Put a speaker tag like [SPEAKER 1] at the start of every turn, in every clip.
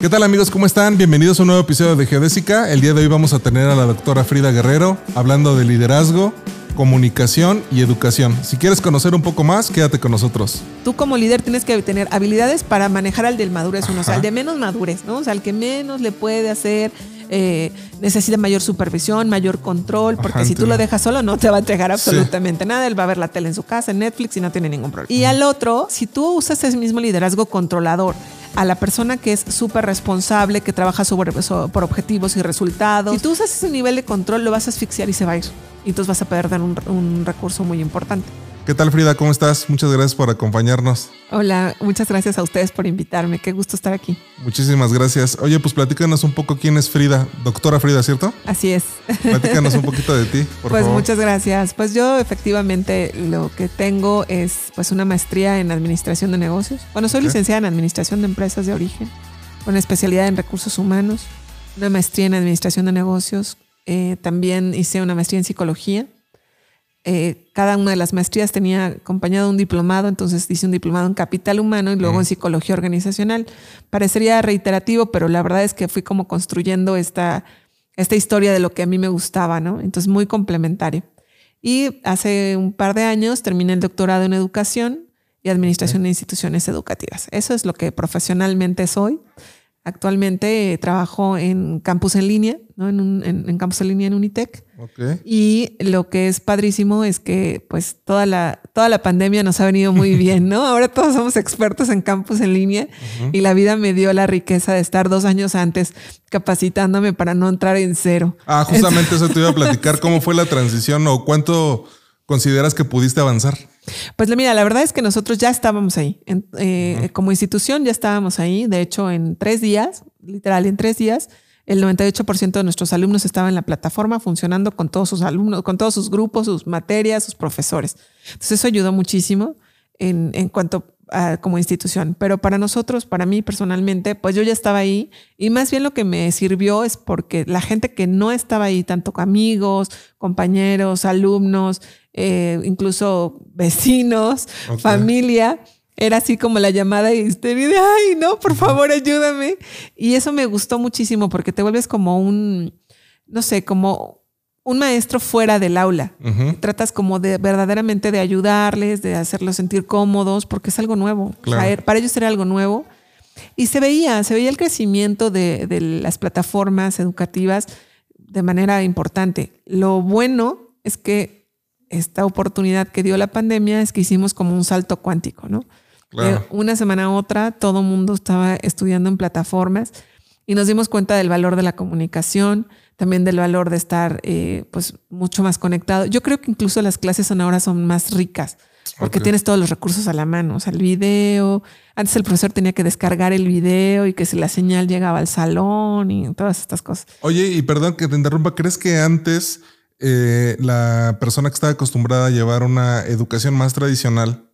[SPEAKER 1] ¿Qué tal amigos? ¿Cómo están? Bienvenidos a un nuevo episodio de Geodésica. El día de hoy vamos a tener a la doctora Frida Guerrero hablando de liderazgo, comunicación y educación. Si quieres conocer un poco más, quédate con nosotros.
[SPEAKER 2] Tú como líder tienes que tener habilidades para manejar al del madurez uno, o sea, al de menos madurez, ¿no? O sea, al que menos le puede hacer, eh, necesita mayor supervisión, mayor control, porque
[SPEAKER 1] Ajá,
[SPEAKER 2] si tú lo dejas solo no te va a entregar absolutamente nada, él va a ver la tele en su casa, en Netflix y no tiene ningún problema. Y al otro, si tú usas ese mismo liderazgo controlador, a la persona que es súper responsable, que trabaja sobre, so- por objetivos y resultados. Si tú usas ese nivel de control, lo vas a asfixiar y se va a ir. Y entonces vas a perder un, un recurso muy importante.
[SPEAKER 1] ¿Qué tal Frida? ¿Cómo estás? Muchas gracias por acompañarnos.
[SPEAKER 2] Hola, muchas gracias a ustedes por invitarme. Qué gusto estar aquí.
[SPEAKER 1] Muchísimas gracias. Oye, pues platícanos un poco quién es Frida. Doctora Frida, ¿cierto?
[SPEAKER 2] Así es.
[SPEAKER 1] Platícanos un poquito de ti, por
[SPEAKER 2] pues
[SPEAKER 1] favor.
[SPEAKER 2] muchas gracias. Pues yo efectivamente lo que tengo es pues una maestría en administración de negocios. Bueno, soy licenciada en administración de empresas de origen, con especialidad en recursos humanos, una maestría en administración de negocios. eh, también hice una maestría en psicología. Eh, cada una de las maestrías tenía acompañado un diplomado, entonces hice un diplomado en capital humano y luego en psicología organizacional. Parecería reiterativo, pero la verdad es que fui como construyendo esta, esta historia de lo que a mí me gustaba, ¿no? Entonces muy complementario. Y hace un par de años terminé el doctorado en educación y administración de instituciones educativas. Eso es lo que profesionalmente soy. Actualmente eh, trabajo en campus en línea, ¿no? en, un, en, en campus en línea en Unitec.
[SPEAKER 1] Ok.
[SPEAKER 2] Y lo que es padrísimo es que pues toda la, toda la pandemia nos ha venido muy bien, ¿no? Ahora todos somos expertos en campus en línea y la vida me dio la riqueza de estar dos años antes capacitándome para no entrar en cero.
[SPEAKER 1] Ah, justamente eso te iba a platicar. ¿Cómo fue la transición o cuánto consideras que pudiste avanzar?
[SPEAKER 2] Pues mira, la verdad es que nosotros ya estábamos ahí. En- eh, Como institución ya estábamos ahí. De hecho, en tres días, literal, en tres días, el 98% de nuestros alumnos estaba en la plataforma funcionando con todos sus alumnos, con todos sus grupos, sus materias, sus profesores. Entonces eso ayudó muchísimo en, en cuanto a como institución. Pero para nosotros, para mí personalmente, pues yo ya estaba ahí y más bien lo que me sirvió es porque la gente que no estaba ahí, tanto amigos, compañeros, alumnos, eh, incluso vecinos, familia, era así como la llamada de histeria de, ay, no, por favor, ayúdame. Y eso me gustó muchísimo porque te vuelves como un, no sé, como un maestro fuera del aula. Tratas como de verdaderamente de ayudarles, de hacerlos sentir cómodos, porque es algo nuevo.
[SPEAKER 1] Claro.
[SPEAKER 2] Para, para ellos era algo nuevo. Y se veía, se veía el crecimiento de, de las plataformas educativas de manera importante. Lo bueno es que esta oportunidad que dio la pandemia es que hicimos como un salto cuántico, ¿no?
[SPEAKER 1] Claro.
[SPEAKER 2] De una semana a otra, todo el mundo estaba estudiando en plataformas y nos dimos cuenta del valor de la comunicación, también del valor de estar eh, pues mucho más conectado. Yo creo que incluso las clases ahora son más ricas porque tienes todos los recursos a la mano, o sea, el video. Antes el profesor tenía que descargar el video y que si la señal llegaba al salón y todas estas cosas.
[SPEAKER 1] Oye, y perdón que te interrumpa, ¿crees que antes eh, la persona que estaba acostumbrada a llevar una educación más tradicional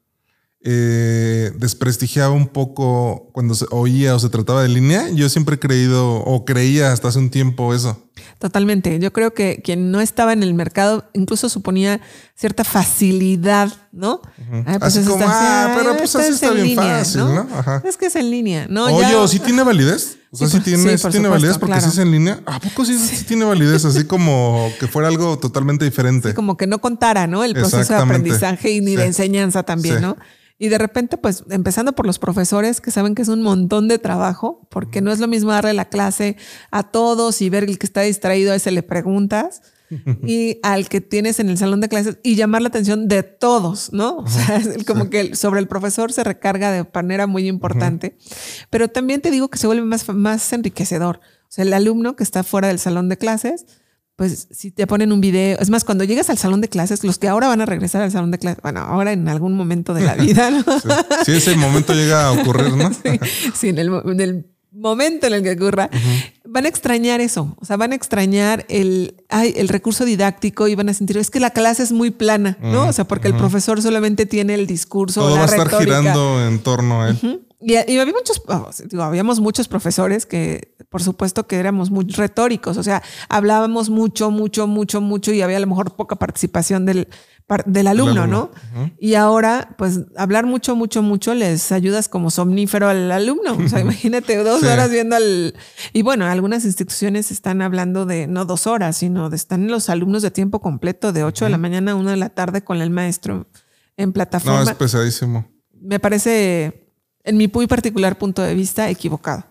[SPEAKER 1] eh, desprestigiaba un poco cuando se oía o se trataba de línea? Yo siempre he creído o creía hasta hace un tiempo eso.
[SPEAKER 2] Totalmente. Yo creo que quien no estaba en el mercado incluso suponía cierta facilidad, ¿no? Ay,
[SPEAKER 1] Así como,
[SPEAKER 2] está-
[SPEAKER 1] ah, pero pues así
[SPEAKER 2] es
[SPEAKER 1] está
[SPEAKER 2] en
[SPEAKER 1] bien
[SPEAKER 2] línea,
[SPEAKER 1] fácil, ¿no? Ajá.
[SPEAKER 2] Es que es en línea, ¿no?
[SPEAKER 1] Oye,
[SPEAKER 2] Ya-
[SPEAKER 1] ¿o sí tiene validez? O sea,
[SPEAKER 2] Sí, por-
[SPEAKER 1] tiene,
[SPEAKER 2] sí,
[SPEAKER 1] tiene
[SPEAKER 2] supuesto,
[SPEAKER 1] validez porque
[SPEAKER 2] claro.
[SPEAKER 1] si es en línea. ¿A poco sí, sí tiene validez? Así como que fuera algo totalmente diferente.
[SPEAKER 2] como que no contara, ¿no? El proceso de aprendizaje y ni de enseñanza también. ¿no? Y de repente, pues, empezando por los profesores que saben que es un montón de trabajo, porque no es lo mismo darle la clase a todos y ver el que está distraído, a ese le preguntas, y al que tienes en el salón de clases y llamar la atención de todos, ¿no? O sea, es como que sobre el profesor se recarga de manera muy importante, pero también te digo que se vuelve más, más enriquecedor. O sea, el alumno que está fuera del salón de clases, pues si te ponen un video, es más, cuando llegas al salón de clases, los que ahora van a regresar al salón de clases, bueno, ahora en algún momento de la vida, ¿no?
[SPEAKER 1] Sí. Si ese momento llega a ocurrir, ¿no?
[SPEAKER 2] Sí, sí, en el, en el momento en el que ocurra, van a extrañar eso. O sea, van a extrañar el, ay, el recurso didáctico y van a sentir, es que la clase es muy plana, ¿no? O sea, porque el profesor solamente tiene el discurso,
[SPEAKER 1] Todo
[SPEAKER 2] la
[SPEAKER 1] va a estar
[SPEAKER 2] retórica.
[SPEAKER 1] girando en torno a él.
[SPEAKER 2] Y, y había muchos, oh, digo, habíamos muchos profesores que, por supuesto, que éramos muy retóricos, o sea, hablábamos mucho, mucho, mucho, mucho y había a lo mejor poca participación del, del alumno, ¿no? Y ahora, pues, hablar mucho, mucho, mucho les ayudas como somnífero al alumno. O sea, imagínate dos horas viendo al... Y bueno, algunas instituciones están hablando de no dos horas, sino de están los alumnos de tiempo completo, de 8 de la mañana a 1 de la tarde con el maestro en plataforma.
[SPEAKER 1] No, es pesadísimo.
[SPEAKER 2] Me parece, en mi muy particular punto de vista, equivocado.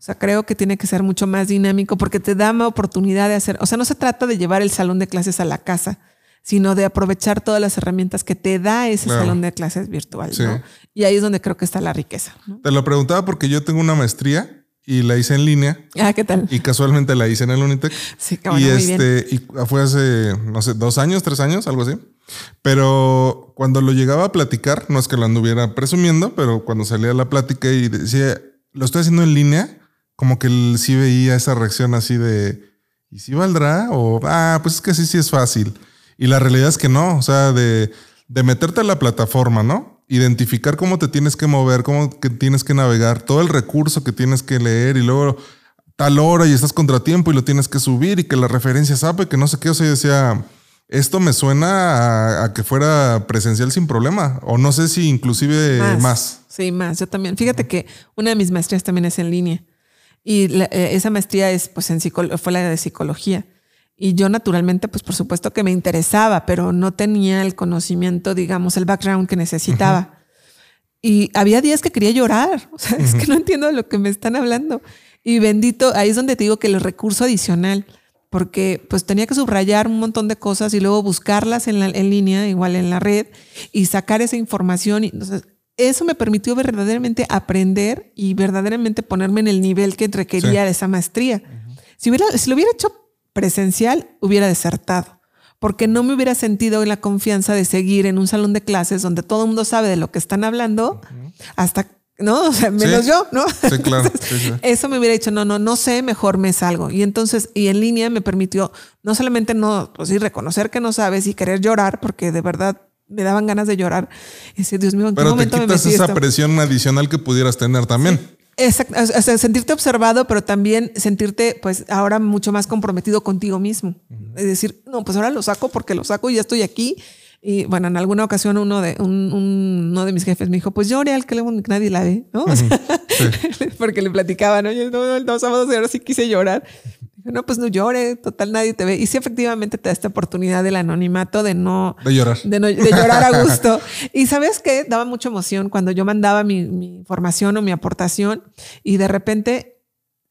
[SPEAKER 2] O sea, creo que tiene que ser mucho más dinámico porque te da más oportunidad de hacer, o sea, no se trata de llevar el salón de clases a la casa, sino de aprovechar todas las herramientas que te da ese salón de clases virtual. ¿no? Y ahí es donde creo que está la riqueza.
[SPEAKER 1] Te lo preguntaba porque yo tengo una maestría y la hice en línea.
[SPEAKER 2] Ah, ¿qué tal?
[SPEAKER 1] Y casualmente la hice en el Unitec.
[SPEAKER 2] Sí,
[SPEAKER 1] y muy este, y fue hace, no sé, dos años, tres años, algo así. Pero cuando lo llegaba a platicar, no es que lo anduviera presumiendo, pero cuando salía la plática y decía, lo estoy haciendo en línea, como que él sí veía esa reacción así de, ¿y si valdrá? O, ah, pues es que sí, sí es fácil. Y la realidad es que no, o sea, de, de meterte a la plataforma, ¿no? Identificar cómo te tienes que mover, cómo que tienes que navegar, todo el recurso que tienes que leer y luego tal hora y estás contratiempo y lo tienes que subir y que la referencia sabe que no sé qué, o sea, yo decía, esto me suena a, que fuera presencial sin problema, o no sé si inclusive más. más.
[SPEAKER 2] Sí, más, yo también. Fíjate que una de mis maestrías también es en línea. Y eh, esa maestría es, pues, en fue la de psicología. Y yo naturalmente, pues por supuesto que me interesaba, pero no tenía el conocimiento, digamos, el background que necesitaba. Y había días que quería llorar. O sea, es que no entiendo de lo que me están hablando. Y bendito, ahí es donde te digo que el recurso adicional, porque pues tenía que subrayar un montón de cosas y luego buscarlas en, la, en línea, igual en la red, y sacar esa información. Y, entonces, eso me permitió verdaderamente aprender y verdaderamente ponerme en el nivel que requería de esa maestría. si, hubiera, si lo hubiera hecho presencial, hubiera desertado, porque no me hubiera sentido en la confianza de seguir en un salón de clases donde todo el mundo sabe de lo que están hablando, hasta, ¿no? O sea, menos yo, ¿no?
[SPEAKER 1] Sí, claro.
[SPEAKER 2] eso me hubiera dicho, no, no, no sé, mejor me salgo. Y entonces, y en línea me permitió no solamente no, pues sí, reconocer que no sabes y querer llorar, porque de verdad me daban ganas de llorar. Y decía, Dios mío, ¿en
[SPEAKER 1] qué Pero te quitas esa presión adicional que pudieras tener también.
[SPEAKER 2] Exacto, sentirte observado, pero también sentirte, pues, ahora mucho más comprometido contigo mismo. Es decir, no, pues ahora lo saco porque lo saco y ya estoy aquí. Y bueno, en alguna ocasión uno de, uno de mis jefes me dijo, pues llore al que nadie la ve, ¿no? porque le platicaba, ¿no? Yo no, no, sábados ahora sí quise llorar. No, pues no llore, total nadie te ve. Y sí, efectivamente te da esta oportunidad del anonimato de no...
[SPEAKER 1] De llorar.
[SPEAKER 2] De, llorar a gusto. y sabes qué? Daba mucha emoción cuando yo mandaba mi, mi información o mi aportación y de repente,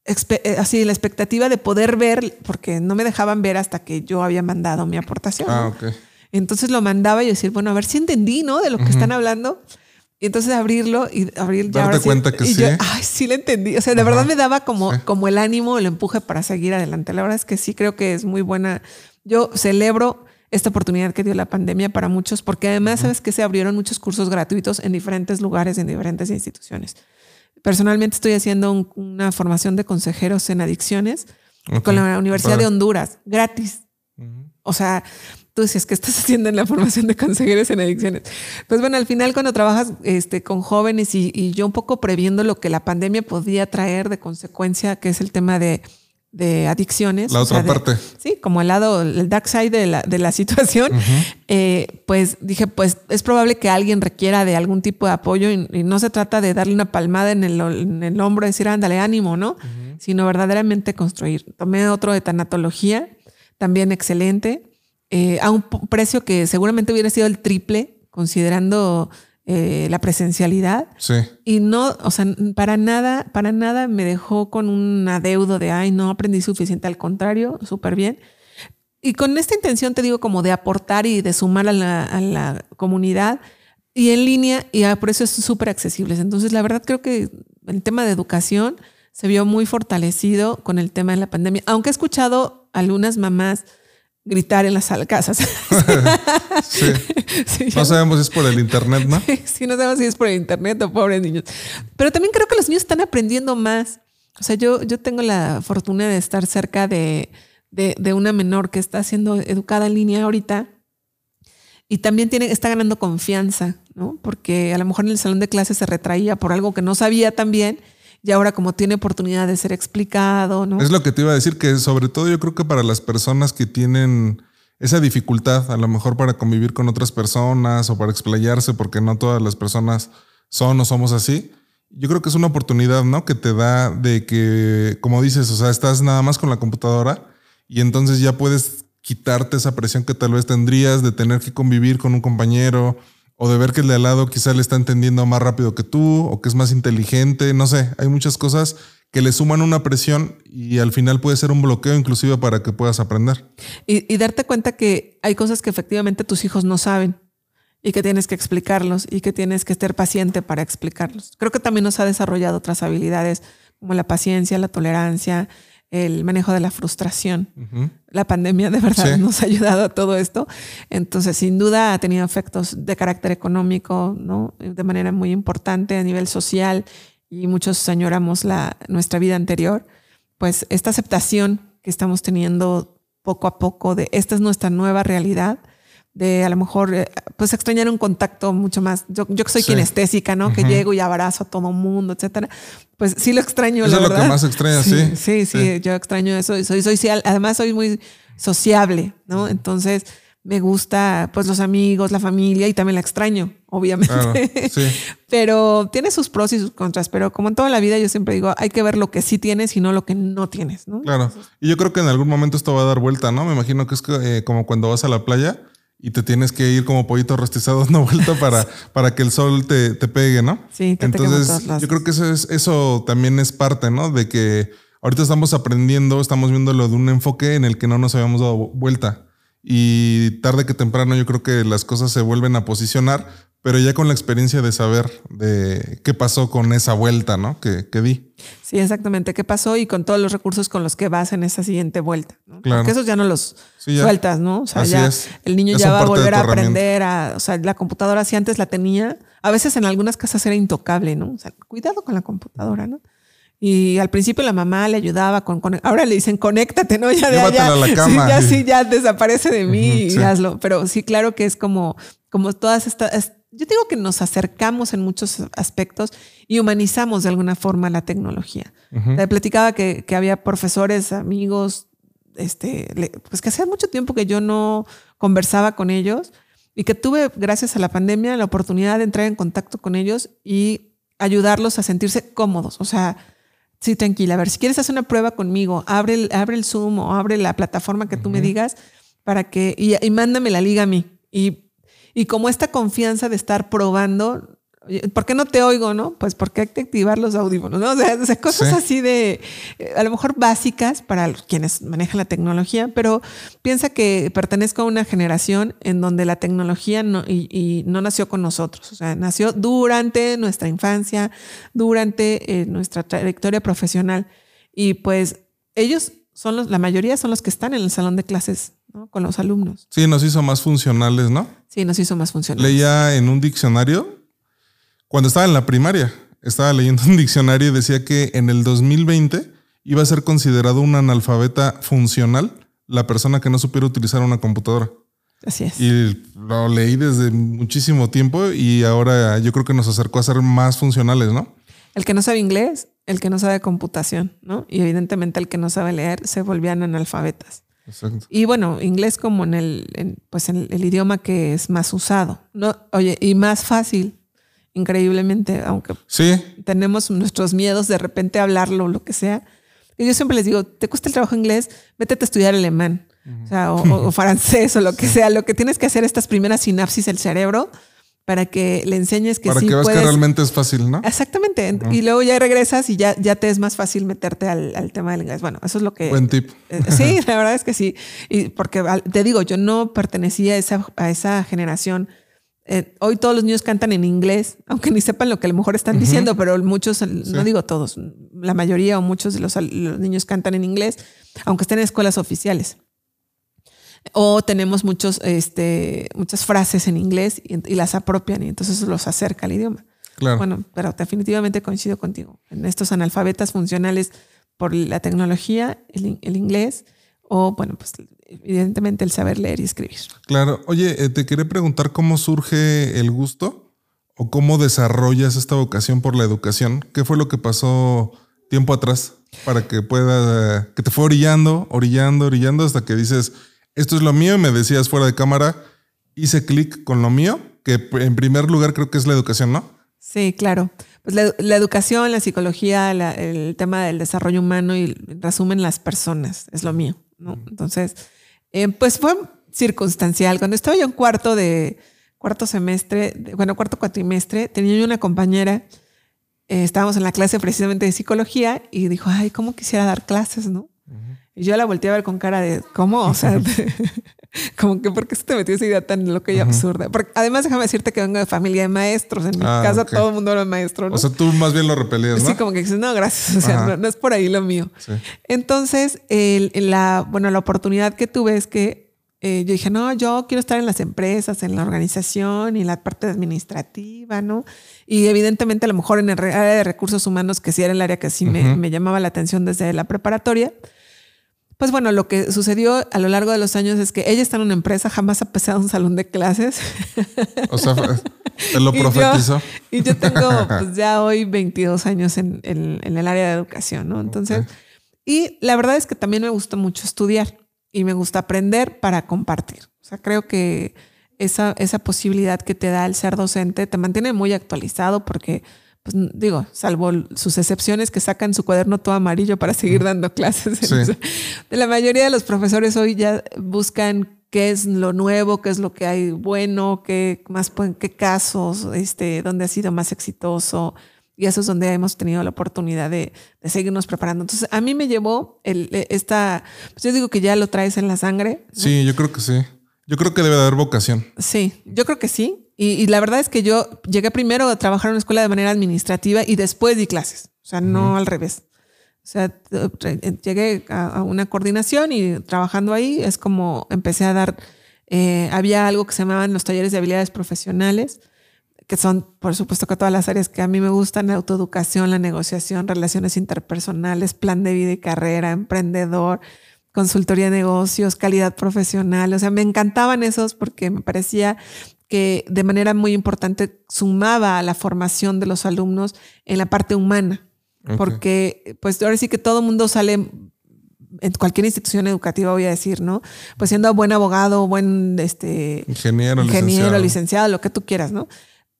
[SPEAKER 2] eh, así la expectativa de poder ver, porque no me dejaban ver hasta que yo había mandado mi aportación.
[SPEAKER 1] Ah, ok.
[SPEAKER 2] Entonces lo mandaba y decir, bueno, a ver si entendí, ¿no? De lo que están hablando. Y entonces abrirlo y abrir
[SPEAKER 1] ya. Darte cuenta que sí.
[SPEAKER 2] ay, sí lo entendí. O sea, de verdad me daba como, como el ánimo, el empuje para seguir adelante. La verdad es que sí creo que es muy buena. Yo celebro esta oportunidad que dio la pandemia para muchos, porque además, sabes que se abrieron muchos cursos gratuitos en diferentes lugares, en diferentes instituciones. Personalmente estoy haciendo una formación de consejeros en adicciones con la Universidad de Honduras, gratis. O sea, tú decías, que estás haciendo en la formación de consejeros en adicciones? Pues bueno, al final cuando trabajas este, con jóvenes y, yo un poco previendo lo que la pandemia podía traer de consecuencia, que es el tema de, adicciones.
[SPEAKER 1] La otra parte.
[SPEAKER 2] Sí, como el lado, el dark side de la, de la situación, eh, pues dije, pues es probable que alguien requiera de algún tipo de apoyo y, no se trata de darle una palmada en el, en el hombro y decir, ándale, ánimo, ¿no? Sino verdaderamente construir. Tomé otro de tanatología, también excelente. Eh, a un precio que seguramente hubiera sido el triple, considerando eh, la presencialidad.
[SPEAKER 1] Sí.
[SPEAKER 2] Y no, o sea, para nada, para nada me dejó con un adeudo de, ay, no aprendí suficiente, al contrario, súper bien. Y con esta intención, te digo, como de aportar y de sumar a la, comunidad y en línea y a precios súper accesibles. Entonces, la verdad creo que el tema de educación se vio muy fortalecido con el tema de la pandemia, aunque he escuchado algunas mamás gritar en las casas.
[SPEAKER 1] sí. no sabemos si es por el internet, ¿no?
[SPEAKER 2] sí, no sabemos si es por el internet o pobres niños. Pero también creo que los niños están aprendiendo más. O sea, yo, yo tengo la fortuna de estar cerca de, de, una menor que está siendo educada en línea ahorita y también tiene, está ganando confianza, ¿no? Porque a lo mejor en el salón de clases se retraía por algo que no sabía también y ahora como tiene oportunidad de ser explicado, ¿no?
[SPEAKER 1] Es lo que te iba a decir, que sobre todo yo creo que para las personas que tienen esa dificultad a lo mejor para convivir con otras personas o para explayarse, porque no todas las personas son o somos así. Yo creo que es una oportunidad, ¿no? Que te da de que, como dices, o sea, estás nada más con la computadora y entonces ya puedes quitarte esa presión que tal vez tendrías de tener que convivir con un compañero o de ver que el de al lado quizá le está entendiendo más rápido que tú o que es más inteligente, no sé, hay muchas cosas que le suman una presión y al final puede ser un bloqueo inclusive para que puedas aprender.
[SPEAKER 2] Y, darte cuenta que hay cosas que efectivamente tus hijos no saben y que tienes que explicarlos y que tienes que estar paciente para explicarlos. Creo que también nos ha desarrollado otras habilidades como la paciencia, la tolerancia, el manejo de la frustración. La pandemia de verdad nos ha ayudado a todo esto. Entonces, sin duda ha tenido efectos de carácter económico, ¿no? De manera muy importante a nivel social y muchos añoramos la, nuestra vida anterior. Pues esta aceptación que estamos teniendo poco a poco de esta es nuestra nueva realidad, de a lo mejor eh, pues extrañar un contacto mucho más. Yo, yo que soy kinestésica, ¿no? Que llego y abrazo a todo mundo, etcétera. Pues sí lo extraño.
[SPEAKER 1] Eso
[SPEAKER 2] es
[SPEAKER 1] lo que más extraña, sí.
[SPEAKER 2] Sí, sí, yo extraño eso. Soy, soy, además soy muy sociable, ¿no? Entonces me gusta pues los amigos, la familia y también la extraño, obviamente. sí. pero tiene sus pros y sus contras, pero como en toda la vida yo siempre digo, hay que ver lo que sí tienes y no lo que no tienes, ¿no?
[SPEAKER 1] Claro. Y yo creo que en algún momento esto va a dar vuelta, ¿no? Me imagino que es eh, como cuando vas a la playa y te tienes que ir como pollito rostizado una vuelta para, para que el sol te, pegue, ¿no?
[SPEAKER 2] Sí,
[SPEAKER 1] te Entonces, yo creo que eso, es, eso también es parte, ¿no? De que ahorita estamos aprendiendo, estamos viéndolo de un enfoque en el que no nos habíamos dado vuelta. Y tarde que temprano yo creo que las cosas se vuelven a posicionar, pero ya con la experiencia de saber de qué pasó con esa vuelta, ¿no? Que, que di.
[SPEAKER 2] Sí, exactamente. ¿Qué pasó? Y con todos los recursos con los que vas en esa siguiente vuelta. ¿no? Claro. Porque esos ya no los sueltas, ¿no? O sea, ya el niño ya va a volver a aprender a. O sea, la computadora, si antes la tenía, a veces en algunas casas era intocable, ¿no? O sea, cuidado con la computadora, ¿no? Y al principio la mamá le ayudaba con, ahora le dicen conéctate, ¿no? Ya de allá. la cama. Sí, ya sí, ya desaparece de mí y hazlo. Pero sí, claro que es como, como todas estas, yo digo que nos acercamos en muchos aspectos y humanizamos de alguna forma la tecnología. Le platicaba que, que, había profesores, amigos, este, pues que hacía mucho tiempo que yo no conversaba con ellos y que tuve, gracias a la pandemia, la oportunidad de entrar en contacto con ellos y ayudarlos a sentirse cómodos. O sea, Sí, tranquila. A ver, si quieres hacer una prueba conmigo, abre el, abre el Zoom o abre la plataforma que tú me digas para que, y, mándame la liga a mí. Y, y como esta confianza de estar probando, ¿Por qué no te oigo, no? Pues porque hay que activar los audífonos, ¿no? O sea, cosas así de, eh, a lo mejor básicas para quienes manejan la tecnología, pero piensa que pertenezco a una generación en donde la tecnología no, y, no nació con nosotros, o sea, nació durante nuestra infancia, durante eh, nuestra trayectoria profesional. Y pues ellos son los, la mayoría son los que están en el salón de clases ¿no? con los alumnos.
[SPEAKER 1] Sí, nos hizo más funcionales, ¿no?
[SPEAKER 2] Sí, nos hizo más funcionales.
[SPEAKER 1] Leía en un diccionario cuando estaba en la primaria, estaba leyendo un diccionario y decía que en el 2020 iba a ser considerado un analfabeta funcional la persona que no supiera utilizar una computadora.
[SPEAKER 2] Así es.
[SPEAKER 1] Y lo leí desde muchísimo tiempo y ahora yo creo que nos acercó a ser más funcionales, ¿no?
[SPEAKER 2] El que no sabe inglés, el que no sabe computación, ¿no? Y evidentemente el que no sabe leer se volvían analfabetas. Exacto. Y bueno, inglés como en el, pues en el idioma que es más usado, ¿no? Oye, y más fácil increíblemente, aunque tenemos nuestros miedos de repente hablarlo o lo que sea. Y yo siempre les digo, te cuesta el trabajo inglés, vete a estudiar alemán, o, francés o lo que sea. Lo que tienes que hacer estas primeras sinapsis del cerebro para que le enseñes que
[SPEAKER 1] para que veas que realmente es fácil, ¿no?
[SPEAKER 2] Exactamente. Y luego ya regresas y ya, ya te es más fácil meterte al, tema del inglés. Bueno, eso es lo que...
[SPEAKER 1] Buen tip.
[SPEAKER 2] Eh, sí, la verdad es que sí. Y porque te digo, yo no pertenecía a esa, a esa generación eh, hoy todos los niños cantan en inglés, aunque ni sepan lo que a lo mejor están diciendo, pero muchos, no digo todos, la mayoría o muchos de los, niños cantan en inglés, aunque estén en escuelas oficiales. O tenemos muchos, este, muchas frases en inglés y, las apropian y entonces los acerca al idioma.
[SPEAKER 1] Claro.
[SPEAKER 2] Bueno, pero definitivamente coincido contigo. En estos analfabetas funcionales por la tecnología, el inglés, o bueno, pues evidentemente el saber leer y escribir.
[SPEAKER 1] Claro. Oye, eh, te quería preguntar cómo surge el gusto o cómo desarrollas esta vocación por la educación. ¿Qué fue lo que pasó tiempo atrás para que pueda, que te fue orillando, orillando, orillando hasta que dices, esto es lo mío y me decías fuera de cámara, hice clic con lo mío, que en primer lugar creo que es la educación, ¿no?
[SPEAKER 2] Sí, claro. Pues la, educación, la psicología, el tema del desarrollo humano y resumen las personas, es lo mío, ¿no? Entonces, eh, pues fue circunstancial. Cuando estaba yo en cuarto de cuarto semestre, bueno, cuarto cuatrimestre, tenía yo una compañera, eh, estábamos en la clase precisamente de psicología y dijo, ay, ¿cómo quisiera dar clases, no? Y yo la volteé a ver con cara de, ¿cómo? O sea, como que, ¿por qué se te metió esa idea tan loca y absurda? Porque además, déjame decirte que vengo de familia de maestros. En mi ah, casa todo el mundo era maestro. ¿no?
[SPEAKER 1] O sea, tú más bien lo repelías, ¿no?
[SPEAKER 2] Sí, como que dices, no, gracias. O sea, no, es por ahí lo mío. Entonces, la, bueno, la oportunidad que tuve es que eh, yo dije, no, yo quiero estar en las empresas, en la organización y la parte administrativa, ¿no? Y evidentemente a lo mejor en el área de recursos humanos, que sí era el área que sí me, llamaba la atención desde la preparatoria. Pues bueno, lo que sucedió a lo largo de los años es que ella está en una empresa, jamás ha pasado un salón de clases.
[SPEAKER 1] O sea, te lo profetizó.
[SPEAKER 2] Y yo, tengo pues ya hoy 22 años en, el área de educación, ¿no? Entonces, y la verdad es que también me gustó mucho estudiar y me gusta aprender para compartir. O sea, creo que esa, esa posibilidad que te da el ser docente te mantiene muy actualizado porque, pues digo, salvo sus excepciones que sacan su cuaderno todo amarillo para seguir dando clases. De la mayoría de los profesores hoy ya buscan qué es lo nuevo, qué es lo que hay bueno, qué más qué casos, este, dónde ha sido más exitoso, y eso es donde hemos tenido la oportunidad de, seguirnos preparando. Entonces, a mí me llevó el, e, esta, pues yo digo que ya lo traes en la sangre.
[SPEAKER 1] Sí, yo creo que sí. Yo creo que debe de haber vocación.
[SPEAKER 2] Sí, yo creo que sí. Y, la verdad es que yo llegué primero a trabajar en una escuela de manera administrativa y después di clases. O sea, no al revés. O sea, llegué a, una coordinación y trabajando ahí es como empecé a dar, eh, había algo que se llamaban los talleres de habilidades profesionales que son, por supuesto, que todas las áreas que a mí me gustan, la autoeducación, la negociación, relaciones interpersonales, plan de vida y carrera, emprendedor, consultoría de negocios, calidad profesional. O sea, me encantaban esos porque me parecía que de manera muy importante sumaba a la formación de los alumnos en la parte humana. Porque, pues ahora sí que todo el mundo sale en cualquier institución educativa, voy a decir, ¿no? Pues siendo buen abogado, buen este,
[SPEAKER 1] ingeniero,
[SPEAKER 2] ingeniero
[SPEAKER 1] licenciado.
[SPEAKER 2] licenciado, lo que tú quieras, ¿no?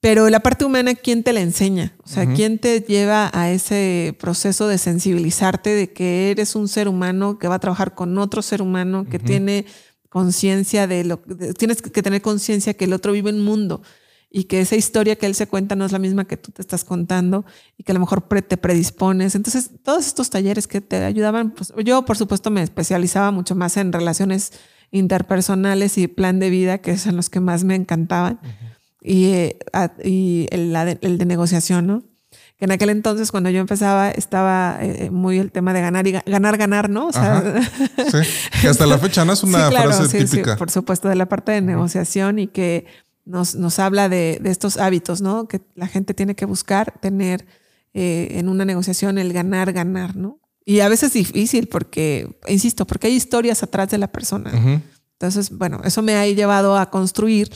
[SPEAKER 2] Pero la parte humana, ¿quién te la enseña? O sea, ¿quién te lleva a ese proceso de sensibilizarte de que eres un ser humano que va a trabajar con otro ser humano, que tiene conciencia de lo que tienes que tener conciencia que el otro vive en un mundo y que esa historia que él se cuenta no es la misma que tú te estás contando y que a lo mejor te predispones. Entonces, todos estos talleres que te ayudaban, pues yo por supuesto me especializaba mucho más en relaciones interpersonales y plan de vida, que son los que más me encantaban y el, de negociación, ¿no? Que en aquel entonces, cuando yo empezaba, estaba eh, muy el tema de ganar y ganar, ganar, ¿no? O sea,
[SPEAKER 1] sí, que hasta la fecha no es una frase típica.
[SPEAKER 2] Sí, por supuesto, de la parte de negociación y que nos, nos habla de, de, estos hábitos, ¿no? Que la gente tiene que buscar tener eh, en una negociación el ganar, ganar, ¿no? Y a veces es difícil porque, insisto, porque hay historias atrás de la persona. Entonces, bueno, eso me ha llevado a construir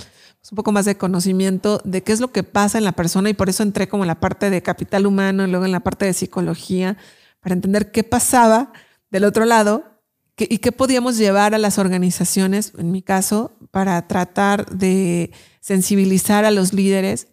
[SPEAKER 2] un poco más de conocimiento de qué es lo que pasa en la persona y por eso entré como en la parte de capital humano y luego en la parte de psicología para entender qué pasaba del otro lado y qué podíamos llevar a las organizaciones, en mi caso, para tratar de sensibilizar a los líderes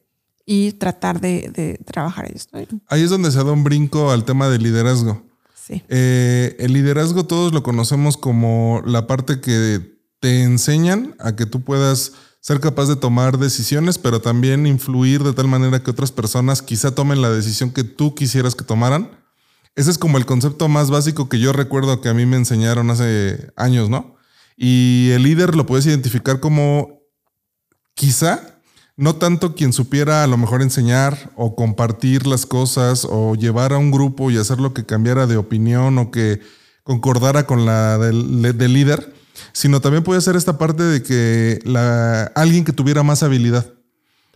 [SPEAKER 2] y tratar de, trabajar ellos.
[SPEAKER 1] Ahí es donde se da un brinco al tema del liderazgo.
[SPEAKER 2] Sí.
[SPEAKER 1] Eh, el liderazgo todos lo conocemos como la parte que te enseñan a que tú puedas ser capaz de tomar decisiones, pero también influir de tal manera que otras personas quizá tomen la decisión que tú quisieras que tomaran. Ese es como el concepto más básico que yo recuerdo que a mí me enseñaron hace años, ¿no? Y el líder lo puedes identificar como quizá no tanto quien supiera a lo mejor enseñar o compartir las cosas o llevar a un grupo y hacer lo que cambiara de opinión o que concordara con la del, del líder, sino también puede ser esta parte de que la, alguien que tuviera más habilidad.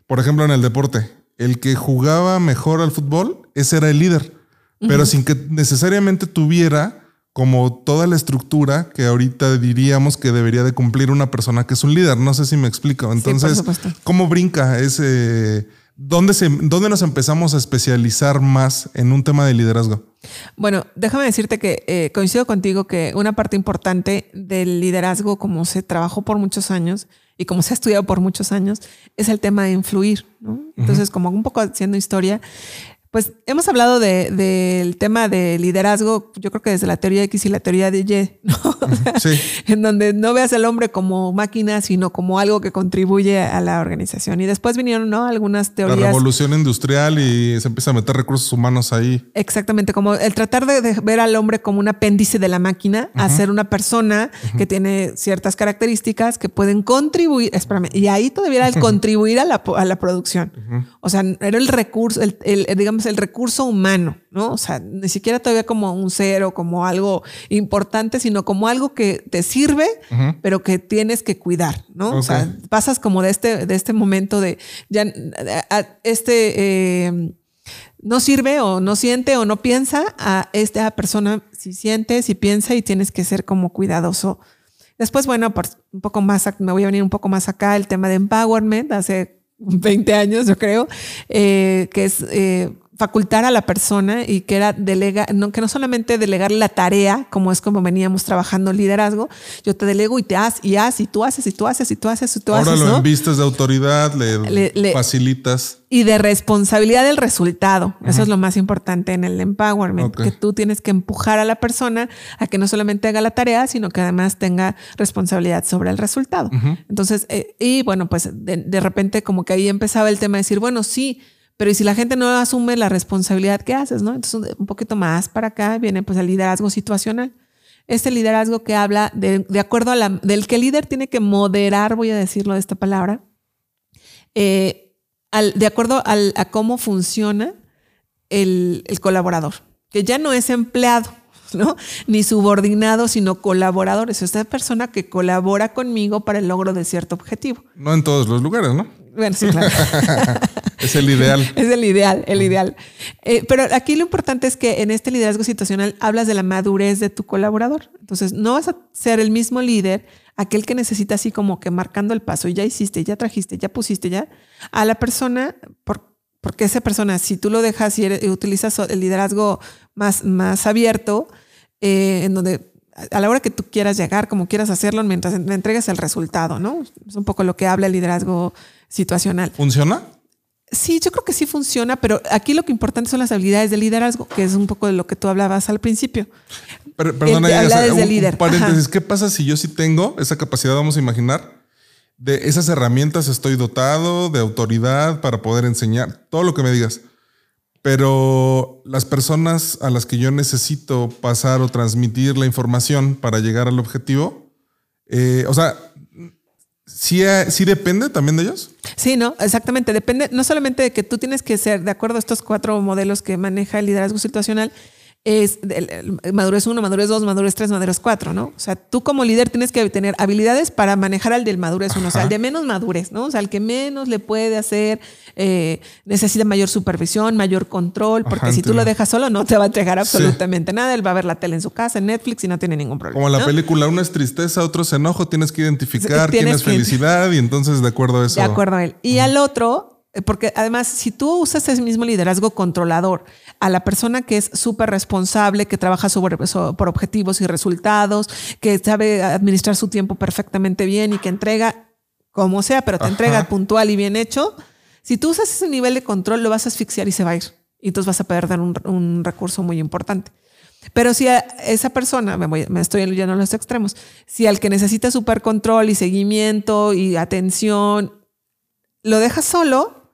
[SPEAKER 1] Por ejemplo, en el deporte, el que jugaba mejor al fútbol, ese era el líder, pero sin que necesariamente tuviera como toda la estructura que ahorita diríamos que debería de cumplir una persona que es un líder. No sé si me explico. Entonces, ¿cómo brinca ese ¿Dónde, se, ¿Dónde nos empezamos a especializar más en un tema de liderazgo?
[SPEAKER 2] Bueno, déjame decirte que eh, coincido contigo que una parte importante del liderazgo, como se trabajó por muchos años y como se ha estudiado por muchos años, es el tema de influir. ¿no? Entonces, como un poco haciendo historia, pues hemos hablado del de, tema de liderazgo, yo creo que desde la teoría X y la teoría de Y, ¿no? sí. En donde no veas al hombre como máquina, sino como algo que contribuye a la organización. Y después vinieron, ¿no? Algunas teorías.
[SPEAKER 1] La revolución industrial y se empieza a meter recursos humanos ahí.
[SPEAKER 2] Exactamente, como el tratar de, ver al hombre como un apéndice de la máquina, a ser una persona que tiene ciertas características que pueden contribuir, espérame, y ahí todavía era el contribuir a la, a la producción. O sea, era el recurso, el, el digamos, el recurso humano, ¿no? O sea, ni siquiera todavía como un cero, como algo importante, sino como algo que te sirve, pero que tienes que cuidar, ¿no? O sea, pasas como de este, de este momento de ya este eh, no sirve o no siente o no piensa a esta persona si siente, si piensa y tienes que ser como cuidadoso. Después, bueno, por un poco más, me voy a venir un poco más acá, el tema de empowerment, hace 20 años, yo creo, eh, que es eh, facultar a la persona y que era delega, no, que no solamente delegar la tarea, como es como veníamos trabajando el liderazgo, yo te delego y te haz y haz y tú haces y tú haces y tú haces y tú haces.
[SPEAKER 1] Ahora lo envistes de autoridad, le, facilitas.
[SPEAKER 2] Y de responsabilidad del resultado. Eso es lo más importante en el empowerment, que tú tienes que empujar a la persona a que no solamente haga la tarea, sino que además tenga responsabilidad sobre el resultado. Entonces, eh, y bueno, pues de, de repente como que ahí empezaba el tema de decir, bueno, sí, pero ¿y si la gente no asume la responsabilidad que haces, no? Entonces, un poquito más para acá viene pues el liderazgo situacional. Este liderazgo que habla de, de acuerdo a la, del que el líder tiene que moderar, voy a decirlo de esta palabra, eh, de acuerdo al, a cómo funciona el, el colaborador, que ya no es empleado, ¿no? Ni subordinado, sino colaborador. Es esta persona que colabora conmigo para el logro de cierto objetivo.
[SPEAKER 1] No en todos los lugares, ¿no?
[SPEAKER 2] Bueno, sí, claro.
[SPEAKER 1] es el ideal.
[SPEAKER 2] Es el ideal, el ideal. Eh, pero aquí lo importante es que en este liderazgo situacional hablas de la madurez de tu colaborador. Entonces, no vas a ser el mismo líder, aquel que necesita así como que marcando el paso, ya hiciste, ya trajiste, ya pusiste, ya, a la persona, porque esa persona, si tú lo dejas y, utilizas el liderazgo más, más abierto, eh, en donde a la hora que tú quieras llegar, como quieras hacerlo, mientras entregues el resultado, ¿no? Es un poco lo que habla el liderazgo situacional.
[SPEAKER 1] ¿Funciona?
[SPEAKER 2] Sí, yo creo que sí funciona, pero aquí lo que importante son las habilidades de liderazgo, que es un poco de lo que tú hablabas al principio.
[SPEAKER 1] perdona, un, paréntesis. ¿Qué pasa si yo sí tengo esa capacidad, vamos a imaginar, de esas herramientas estoy dotado, de autoridad para poder enseñar, todo lo que me digas? Pero las personas a las que yo necesito pasar o transmitir la información para llegar al objetivo, eh, o sea, ¿Sí, ¿Sí depende también de ellos?
[SPEAKER 2] Sí, no, exactamente. Depende no solamente de que tú tienes que ser de acuerdo a estos cuatro modelos que maneja el liderazgo situacional, es madurez 1, madurez 2, madurez 3, madurez 4, ¿no? O sea, tú como líder tienes que tener habilidades para manejar al del madurez 1, o sea, al de menos madurez, ¿no? O sea, al que menos le puede hacer, eh, necesita mayor supervisión, mayor control, porque si tú lo dejas solo no te va a entregar absolutamente nada, él va a ver la tele en su casa, en Netflix y no tiene ningún problema.
[SPEAKER 1] Como la película, uno es tristeza, otro es enojo, tienes que identificar quién es felicidad y entonces de acuerdo a eso.
[SPEAKER 2] De acuerdo a él. Y al otro, porque además, si tú usas ese mismo liderazgo controlador a la persona que es súper responsable, que trabaja sobre, por objetivos y resultados, que sabe administrar su tiempo perfectamente bien y que entrega como sea, pero te entrega puntual y bien hecho, si tú usas ese nivel de control, lo vas a asfixiar y se va a ir. Y entonces vas a perder un, un recurso muy importante. Pero si a esa persona, me, voy, me estoy yendo a los extremos, si al que necesita super control y seguimiento y atención, lo dejas solo,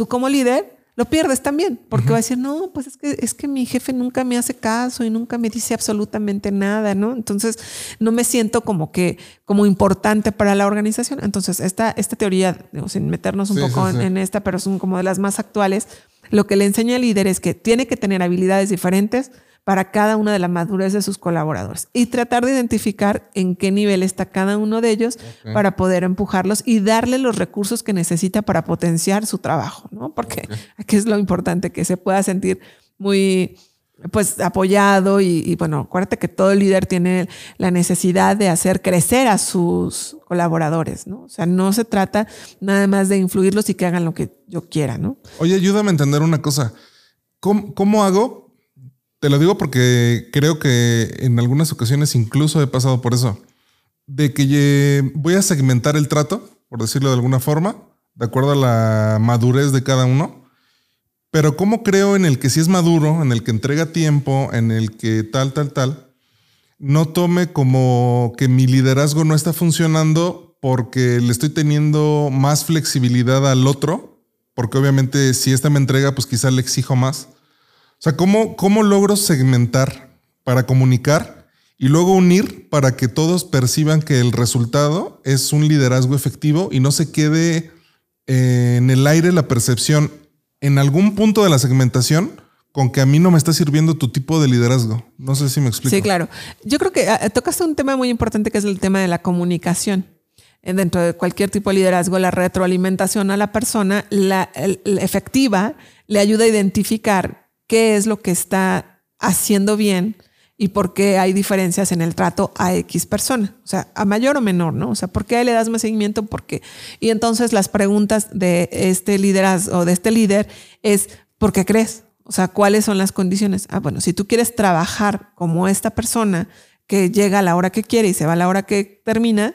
[SPEAKER 2] tú como líder lo pierdes también, porque va a decir, no, pues es que, es que mi jefe nunca me hace caso y nunca me dice absolutamente nada, ¿no? Entonces no me siento como que, como importante para la organización. Entonces, esta, esta teoría, sin meternos un poco En, en, esta, pero son como de las más actuales, lo que le enseña al líder es que tiene que tener habilidades diferentes para cada una de la madurez de sus colaboradores y tratar de identificar en qué nivel está cada uno de ellos para poder empujarlos y darle los recursos que necesita para potenciar su trabajo, ¿no? Porque aquí es lo importante, que se pueda sentir muy pues apoyado y, bueno, acuérdate que todo líder tiene la necesidad de hacer crecer a sus colaboradores, ¿no? O sea, no se trata nada más de influirlos y que hagan lo que yo quiera, ¿no?
[SPEAKER 1] Oye, ayúdame a entender una cosa. ¿Cómo, cómo hago? Te lo digo porque creo que en algunas ocasiones incluso he pasado por eso. De que voy a segmentar el trato, por decirlo de alguna forma, de acuerdo a la madurez de cada uno pero ¿cómo creo en el que si es maduro, en el que entrega tiempo, en el que tal, tal, tal, no tome como que mi liderazgo no está funcionando porque le estoy teniendo más flexibilidad al otro? Porque obviamente si esta me entrega, pues quizá le exijo más. O sea, ¿cómo, cómo logro segmentar para comunicar y luego unir para que todos perciban que el resultado es un liderazgo efectivo y no se quede en el aire la percepción en algún punto de la segmentación con que a mí no me está sirviendo tu tipo de liderazgo. No sé si me explico.
[SPEAKER 2] Sí, claro. Yo creo que ah, tocaste un tema muy importante que es el tema de la comunicación. Eh, dentro de cualquier tipo de liderazgo, la retroalimentación a la persona, la, efectiva, le ayuda a identificar qué es lo que está haciendo bien y por qué hay diferencias en el trato a X persona, o sea, a mayor o menor, ¿no? O sea, ¿por qué le das más seguimiento? ¿Por qué? Y entonces las preguntas de este liderazgo o de este líder es, ¿por qué crees? O sea, ¿cuáles son las condiciones? Ah, bueno, si tú quieres trabajar como esta persona que llega a la hora que quiere y se va a la hora que termina,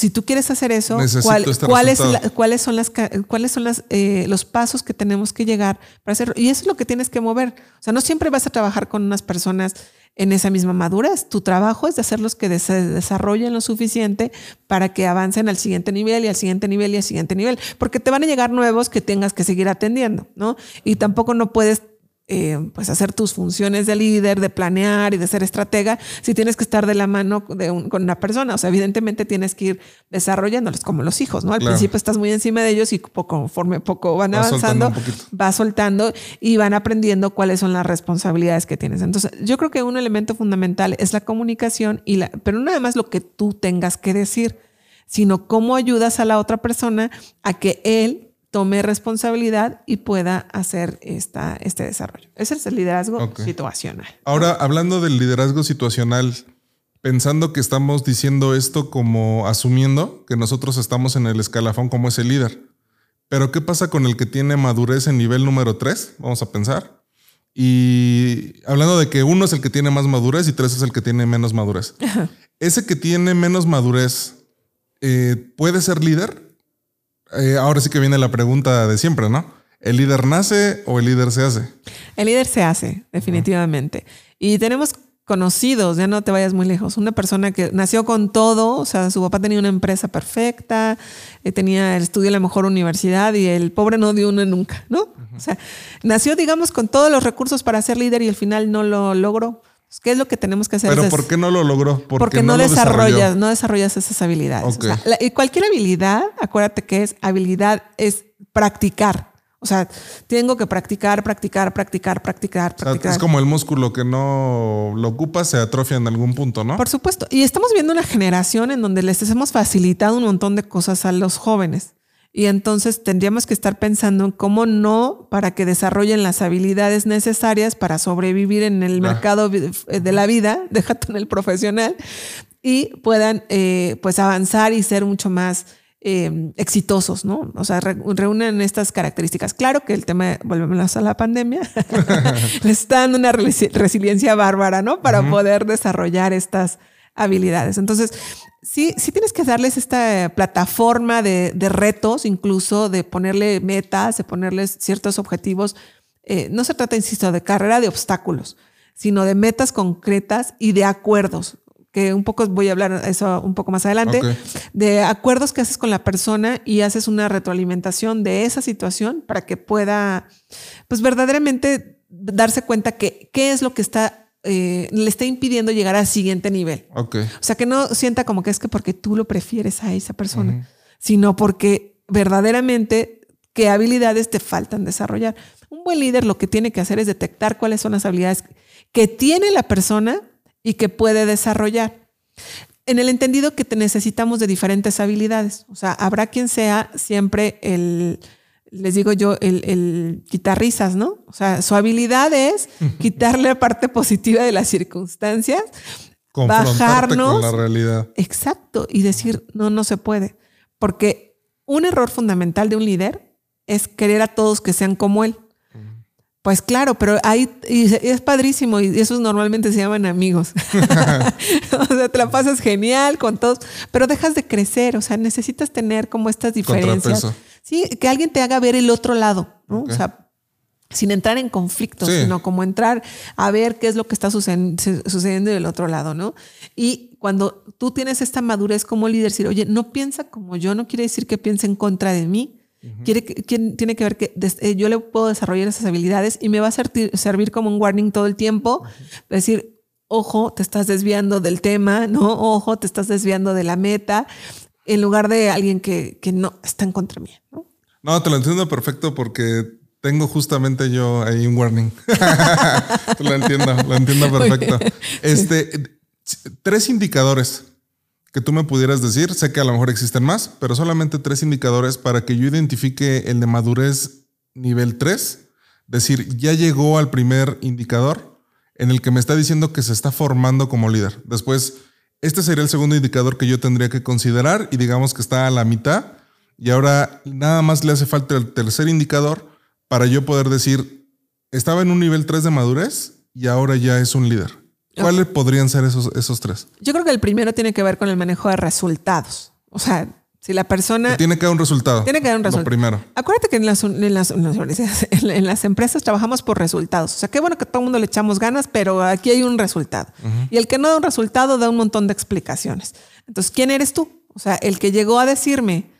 [SPEAKER 2] si tú quieres hacer eso, este ¿cuáles son las cuáles son las eh, los pasos que tenemos que llegar para hacerlo? Y eso es lo que tienes que mover. O sea, no siempre vas a trabajar con unas personas en esa misma madurez. Tu trabajo es de hacerlos que se desarrollen lo suficiente para que avancen al siguiente nivel y al siguiente nivel y al siguiente nivel, porque te van a llegar nuevos que tengas que seguir atendiendo, ¿no? Y tampoco no puedes eh, pues hacer tus funciones de líder, de planear y de ser estratega, si tienes que estar de la mano de con una persona. O sea, evidentemente tienes que ir desarrollándolos como los hijos, ¿no? Al principio estás muy encima de ellos y conforme poco van avanzando, vas soltando y van aprendiendo cuáles son las responsabilidades que tienes. Entonces, yo creo que un elemento fundamental es la comunicación, y la, pero no nada más lo que tú tengas que decir, sino cómo ayudas a la otra persona a que él tome responsabilidad y pueda hacer esta, este desarrollo. Ese es el liderazgo situacional.
[SPEAKER 1] Ahora, hablando del liderazgo situacional, pensando que estamos diciendo esto como asumiendo que nosotros estamos en el escalafón como ese líder. Pero ¿qué pasa con el que tiene madurez en nivel número 3? Vamos a pensar. Y hablando de que uno es el que tiene más madurez y tres es el que tiene menos madurez. Ese que tiene menos madurez, eh, ¿puede ser líder? Eh, ahora sí que viene la pregunta de siempre, ¿no? ¿El líder nace o el líder se hace?
[SPEAKER 2] El líder se hace, definitivamente. Y tenemos conocidos, ya no te vayas muy lejos, una persona que nació con todo, o sea, su papá tenía una empresa perfecta, eh, tenía, estudió en la mejor universidad y el pobre no dio una nunca, ¿no? O sea, nació, digamos, con todos los recursos para ser líder y al final no lo logró. Pues, ¿Qué es lo que tenemos que hacer?
[SPEAKER 1] Pero ¿por qué no lo logró?
[SPEAKER 2] Porque, no, desarrollas, no desarrollas esas habilidades. y cualquier habilidad, acuérdate que es habilidad, es practicar. O sea, tengo que practicar, practicar, practicar, practicar, practicar.
[SPEAKER 1] es como el músculo que no lo ocupa, se atrofia en algún punto, ¿no?
[SPEAKER 2] Por supuesto. Y estamos viendo una generación en donde les hemos facilitado un montón de cosas a los jóvenes. Y entonces tendríamos que estar pensando en cómo no para que desarrollen las habilidades necesarias para sobrevivir en el mercado de la vida, déjate en el profesional, y puedan eh, pues avanzar y ser mucho más em, exitosos, ¿no? O sea, reúnen estas características. Claro que el tema, volvemos a la pandemia, les está dando una resiliencia bárbara, ¿no? Para poder desarrollar estas habilidades. Entonces, sí, sí tienes que darles esta plataforma de, retos, incluso de ponerle metas, de ponerles ciertos objetivos. Eh, no se trata, insisto, de carrera de obstáculos, sino de metas concretas y de acuerdos que un poco voy a hablar eso un poco más adelante, de acuerdos que haces con la persona y haces una retroalimentación de esa situación para que pueda, pues verdaderamente darse cuenta que qué es lo que está eh, le está impidiendo llegar al siguiente nivel.
[SPEAKER 1] O
[SPEAKER 2] sea, que no sienta como que es que porque tú lo prefieres a esa persona, sino porque verdaderamente qué habilidades te faltan desarrollar. Un buen líder lo que tiene que hacer es detectar cuáles son las habilidades que tiene la persona y que puede desarrollar. En el entendido que te necesitamos de diferentes habilidades. O sea, habrá quien sea siempre el, les digo yo, el, el guitarrizas, ¿no? O sea, su habilidad es quitarle la parte positiva de las circunstancias, bajarnos.
[SPEAKER 1] con la realidad.
[SPEAKER 2] Exacto, y decir, no, no se puede. Porque un error fundamental de un líder es querer a todos que sean como él. Pues claro, pero ahí es padrísimo y esos normalmente se llaman amigos. o sea, te la pasas genial con todos, pero dejas de crecer, o sea, necesitas tener como estas diferencias. Sí, que alguien te haga ver el otro lado, ¿no? O sea, sin entrar en conflicto, sino como entrar a ver qué es lo que está sucediendo del otro lado, ¿no? Y cuando tú tienes esta madurez como líder, decir, oye, no piensa como yo, no quiere decir que piense en contra de mí, Quiere, tiene que ver que eh, yo le puedo desarrollar esas habilidades y me va a servir como un warning todo el tiempo. Decir, ojo, te estás desviando del tema, ¿no? Ojo, te estás desviando de la meta, en lugar de alguien que, que no está en contra mía, ¿no?
[SPEAKER 1] No, te lo entiendo perfecto porque tengo justamente yo ahí un warning. lo entiendo, lo entiendo perfecto. Este, tres indicadores que tú me pudieras decir, sé que a lo mejor existen más, pero solamente tres indicadores para que yo identifique el de madurez nivel 3, decir, ya llegó al primer indicador en el que me está diciendo que se está formando como líder. Después, este sería el segundo indicador que yo tendría que considerar y digamos que está a la mitad y ahora nada más le hace falta el tercer indicador para yo poder decir, estaba en un nivel 3 de madurez y ahora ya es un líder. ¿Cuáles podrían ser esos, esos tres?
[SPEAKER 2] Yo creo que el primero tiene que ver con el manejo de resultados. O sea, si la persona...
[SPEAKER 1] tiene que dar un resultado.
[SPEAKER 2] Tiene que dar un resultado.
[SPEAKER 1] primero.
[SPEAKER 2] Acuérdate que en las, en las, en las, empresas trabajamos por resultados. O sea, qué bueno que todo el mundo le echamos ganas, pero aquí hay un resultado. Y el que no da un resultado da un montón de explicaciones. Entonces, ¿quién eres tú? O sea, el que llegó a decirme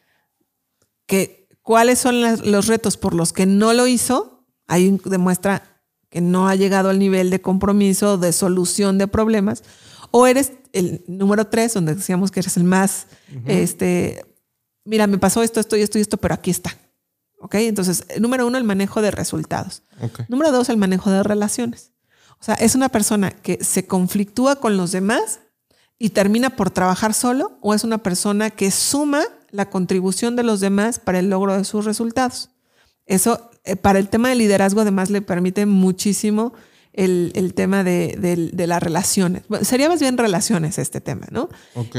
[SPEAKER 2] que cuáles son los retos por los que no lo hizo, ahí demuestra que no ha llegado al nivel de compromiso, de solución de problemas, o eres el número tres, donde decíamos que eres el más, este, mira, me pasó esto, esto y esto y esto, pero aquí está. ¿Ok? Entonces, número uno, el manejo de resultados. Número dos, el manejo de relaciones. O sea, es una persona que se conflictúa con los demás y termina por trabajar solo, o es una persona que suma la contribución de los demás para el logro de sus resultados. Eso eh, para el tema de liderazgo además le permite muchísimo el, tema de, las relaciones. sería más bien relaciones este tema, ¿no?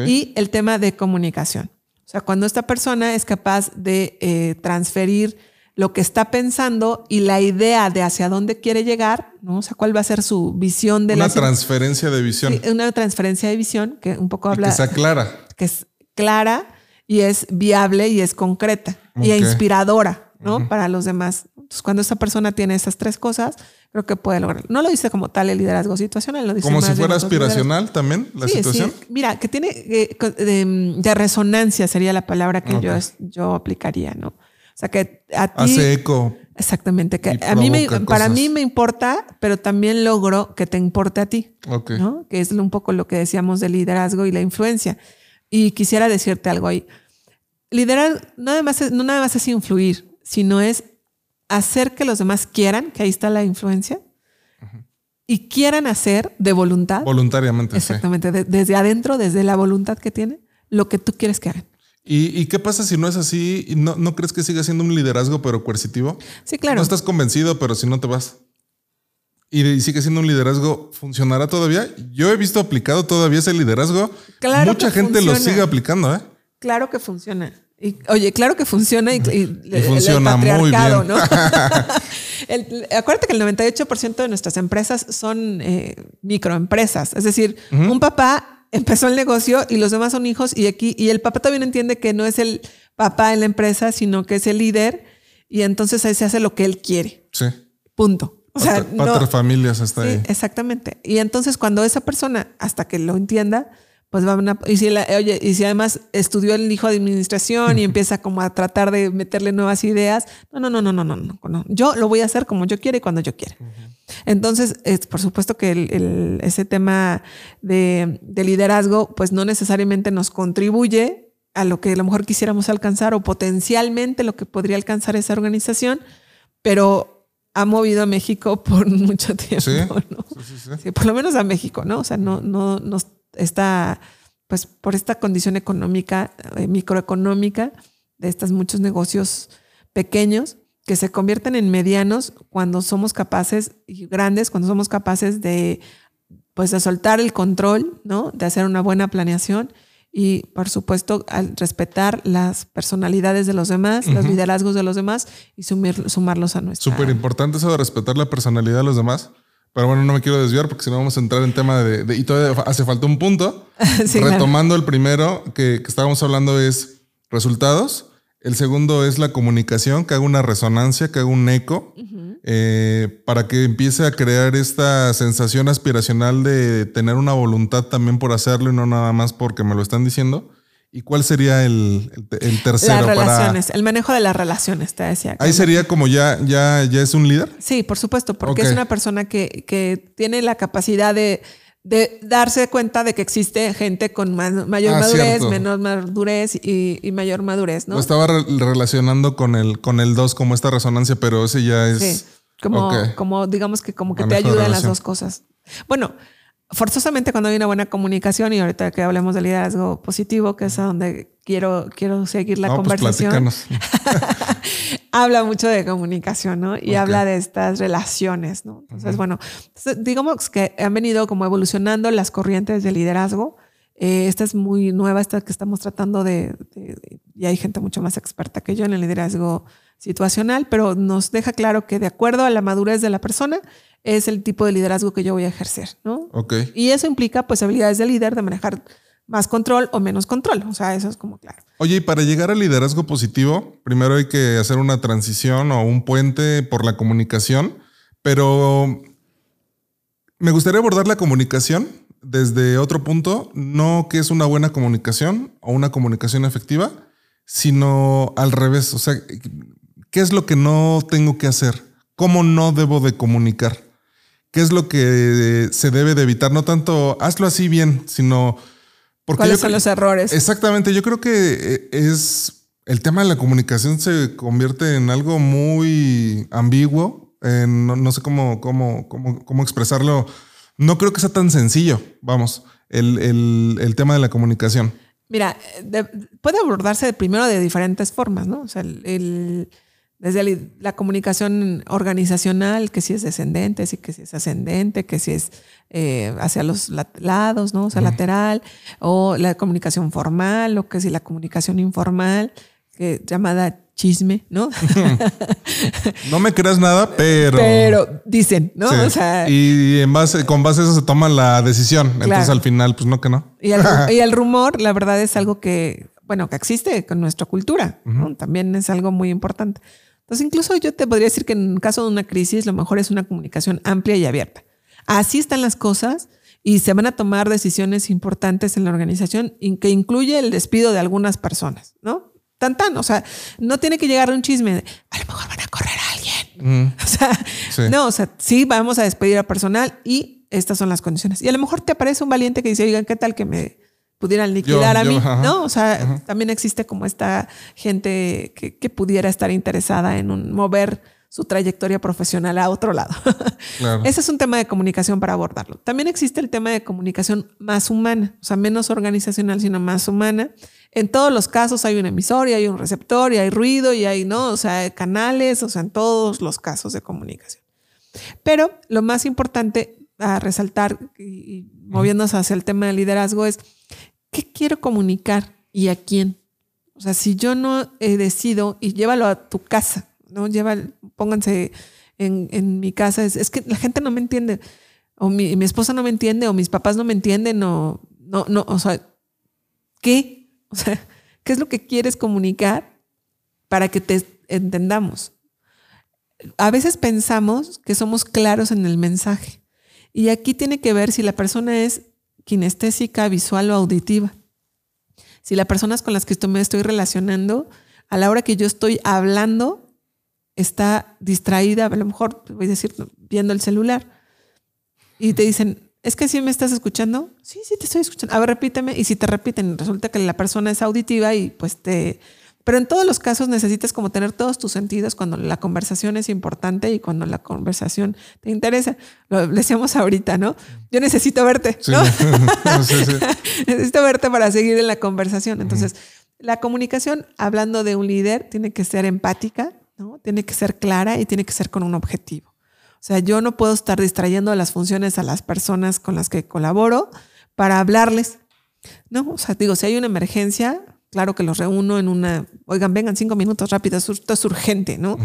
[SPEAKER 2] Y el tema de comunicación. O sea, cuando esta persona es capaz de eh, transferir lo que está pensando y la idea de hacia dónde quiere llegar, ¿no? O sea, cuál va a ser su visión de
[SPEAKER 1] una transferencia de visión.
[SPEAKER 2] una transferencia de visión que un poco habla.
[SPEAKER 1] que sea clara.
[SPEAKER 2] Que es clara y es viable y es concreta y inspiradora. ¿no? Para los demás. Entonces, cuando esa persona tiene esas tres cosas, creo que puede lograr. No lo dice como tal el liderazgo situacional, lo dice
[SPEAKER 1] como si fuera aspiracional también la situación. Sí.
[SPEAKER 2] Mira, que tiene eh, de, resonancia sería la palabra que yo, yo aplicaría, ¿no? O sea, que a ti
[SPEAKER 1] hace eco.
[SPEAKER 2] Exactamente, que a mí me, para mí me importa, pero también logro que te importe a ti, ¿no? Que es un poco lo que decíamos del liderazgo y la influencia. Y quisiera decirte algo ahí. Liderar nada más no nada más es influir, sino es hacer que los demás quieran, que ahí está la influencia, y quieran hacer de voluntad.
[SPEAKER 1] Voluntariamente.
[SPEAKER 2] Exactamente, desde adentro, desde la voluntad que tiene, lo que tú quieres que hagan.
[SPEAKER 1] ¿Y, qué pasa si no es así? ¿No, ¿No crees que siga siendo un liderazgo pero coercitivo?
[SPEAKER 2] Sí, claro.
[SPEAKER 1] No estás convencido, pero si no te vas. Y, sigue siendo un liderazgo, ¿funcionará todavía? Yo he visto aplicado todavía ese liderazgo. Claro Mucha gente lo sigue aplicando, ¿eh?
[SPEAKER 2] Claro que funciona oye, claro que funciona y,
[SPEAKER 1] funciona muy bien. ¿no?
[SPEAKER 2] acuérdate que el 98% de nuestras empresas son eh, microempresas. Es decir, un papá empezó el negocio y los demás son hijos y aquí, y el papá también entiende que no es el papá en la empresa, sino que es el líder y entonces ahí se hace lo que él quiere.
[SPEAKER 1] Sí.
[SPEAKER 2] Punto.
[SPEAKER 1] O sea, no, familias hasta ahí.
[SPEAKER 2] Exactamente. Y entonces cuando esa persona, hasta que lo entienda, pues van a, y si, oye, y si además estudió el hijo de administración y empieza como a tratar de meterle nuevas ideas, no, no, no, no, no, no, no, yo lo voy a hacer como yo quiera y cuando yo quiera. Entonces, es, por supuesto que el, ese tema de, de, liderazgo, pues no necesariamente nos contribuye a lo que a lo mejor quisiéramos alcanzar o potencialmente lo que podría alcanzar esa organización, pero ha movido a México por mucho tiempo, ¿no? Sí, por lo menos a México, ¿no? O sea, no, no, nos esta, pues por esta condición económica, eh, microeconómica de estos muchos negocios pequeños, que se convierten en medianos cuando somos capaces, y grandes, cuando somos capaces de, pues, de soltar el control, ¿no? De hacer una buena planeación y, por supuesto, al respetar las personalidades de los demás, los liderazgos de los demás y sumarlos a nuestra.
[SPEAKER 1] Súper importante eso de respetar la personalidad de los demás. Pero bueno, no me quiero desviar porque si no vamos a entrar en tema de... y todavía hace falta un punto. Retomando el primero que, que estábamos hablando es resultados. El segundo es la comunicación, que haga una resonancia, que haga un eco, eh, para que empiece a crear esta sensación aspiracional de tener una voluntad también por hacerlo y no nada más porque me lo están diciendo. ¿Y cuál sería el, tercero?
[SPEAKER 2] Las relaciones, el manejo de las relaciones, te decía.
[SPEAKER 1] Ahí sería como ya, ya, ya es un líder.
[SPEAKER 2] Sí, por supuesto, porque es una persona que, que tiene la capacidad de de darse cuenta de que existe gente con mayor ah, madurez, menos madurez y, mayor madurez, ¿no?
[SPEAKER 1] estaba relacionando con el con el 2 como esta resonancia, pero ese ya es sí,
[SPEAKER 2] como, como digamos que como que te ayuda en las dos cosas. Bueno, forzosamente cuando hay una buena comunicación y ahorita que hablemos de liderazgo positivo, que es a donde quiero, quiero seguir la pues conversación, habla mucho de comunicación, ¿no? Y habla de estas relaciones, ¿no? Entonces, bueno, digamos que han venido como evolucionando las corrientes de liderazgo. Eh, esta es muy nueva, esta que estamos tratando de, y hay gente mucho más experta que yo en el liderazgo situacional, pero nos deja claro que de acuerdo a la madurez de la persona, es el tipo de liderazgo que yo voy a ejercer, ¿no?
[SPEAKER 1] Ok.
[SPEAKER 2] Y eso implica pues habilidades de líder, de manejar más control o menos control. O sea, eso es como claro.
[SPEAKER 1] Oye, y para llegar al liderazgo positivo, primero hay que hacer una transición o un puente por la comunicación, pero me gustaría abordar la comunicación desde otro punto, no que es una buena comunicación o una comunicación efectiva, sino al revés. O sea, ¿qué es lo que no tengo que hacer? ¿Cómo no debo de comunicar? ¿Qué es lo que se debe de evitar? No tanto hazlo así bien, sino
[SPEAKER 2] porque ¿Cuáles son los errores?
[SPEAKER 1] Exactamente, yo creo que eh, es el tema de la comunicación se convierte en algo muy ambiguo. no, sé cómo, cómo, cómo, cómo, expresarlo. No creo que sea tan sencillo, vamos, el, tema de la comunicación.
[SPEAKER 2] Mira, puede abordarse primero de diferentes formas, ¿no? O sea, el desde la comunicación organizacional, que si es descendente, que si es ascendente, que si es eh, hacia los lados, ¿no? O sea, lateral, o la comunicación formal, o que si la comunicación informal, que llamada chisme, ¿no?
[SPEAKER 1] no me creas nada, pero.
[SPEAKER 2] Pero dicen, ¿no?
[SPEAKER 1] O sea, y en base, con base a eso se toma la decisión. Entonces al final, pues no que no.
[SPEAKER 2] Y el, rumor, la verdad, es algo que, bueno, que existe con nuestra cultura. También es algo muy importante. Entonces, incluso yo te podría decir que en caso de una crisis, lo mejor es una comunicación amplia y abierta. Así están las cosas y se van a tomar decisiones importantes en la organización que incluye el despido de algunas personas, ¿no? Tan tan, o sea, no tiene que llegar un chisme de, a lo mejor van a correr a alguien. Mm. O sea, no, o sea, sí vamos a despedir a personal y estas son las condiciones. Y a lo mejor te aparece un valiente que dice, oigan, ¿qué tal que me pudieran liquidar a mí, ¿no? O sea, también existe como esta gente que, pudiera estar interesada en un, mover su trayectoria profesional a otro lado. Ese es un tema de comunicación para abordarlo. También existe el tema de comunicación más humana, o sea, menos organizacional, sino más humana. En todos los casos hay un emisor y hay un receptor y hay ruido y hay, ¿no? O sea, canales, o sea, en todos los casos de comunicación. Pero lo más importante a resaltar y moviéndose hacia el tema del liderazgo es ¿qué quiero comunicar y a quién? O sea, si yo no he decido y llévalo a tu casa, ¿no? Lleva, pónganse en, mi casa, es, que la gente no me entiende, o mi, esposa no me entiende, o mis papás no me entienden, o no, no, o sea, ¿qué? O sea, ¿qué es lo que quieres comunicar para que te entendamos? A veces pensamos que somos claros en el mensaje. Y aquí tiene que ver si la persona es kinestésica, visual o auditiva. Si las personas con las que me estoy relacionando, a la hora que yo estoy hablando, está distraída, a lo mejor, voy a decir, viendo el celular. Y te dicen, ¿es que sí me estás escuchando? Sí, sí, te estoy escuchando. A ver, repíteme. Y si te repiten, resulta que la persona es auditiva y pues te pero en todos los casos necesitas como tener todos tus sentidos cuando la conversación es importante y cuando la conversación te interesa. Lo decíamos ahorita, ¿no? Yo necesito verte, ¿no? necesito verte para seguir en la conversación. Entonces, la comunicación, hablando de un líder, tiene que ser empática, ¿no? Tiene que ser clara y tiene que ser con un objetivo. O sea, yo no puedo estar distrayendo las funciones a las personas con las que colaboro para hablarles. No, o sea, digo, si hay una emergencia, claro que los reúno en una, oigan, vengan cinco minutos rápido, esto es urgente, ¿no?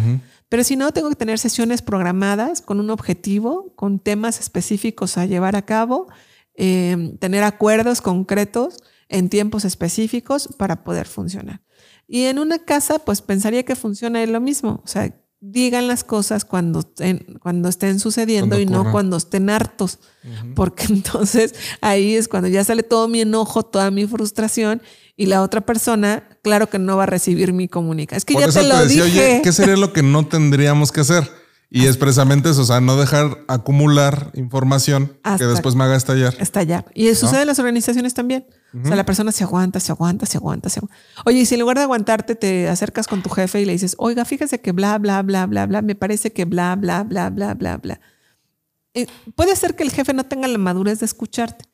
[SPEAKER 2] Pero si no, tengo que tener sesiones programadas con un objetivo, con temas específicos a llevar a cabo, em, tener acuerdos concretos en tiempos específicos para poder funcionar. Y en una casa, pues pensaría que funciona lo mismo. O sea, digan las cosas cuando estén, cuando estén sucediendo y no cuando estén hartos. Porque entonces ahí es cuando ya sale todo mi enojo, toda mi frustración y la otra persona, claro que no va a recibir mi comunicación. Es que ya te lo dije. Oye,
[SPEAKER 1] ¿qué sería lo que no tendríamos que hacer? Y es precisamente eso, o sea, no dejar acumular información que después me haga estallar.
[SPEAKER 2] Estallar. Y eso sucede en las organizaciones también. O sea, la persona se aguanta, se aguanta, se aguanta, se aguanta. Oye, y si en lugar de aguantarte te acercas con tu jefe y le dices, oiga, fíjese que bla, bla, bla, bla, bla, me parece que bla, bla, bla, bla, bla, bla. Eh, puede ser que el jefe no tenga la madurez de escucharte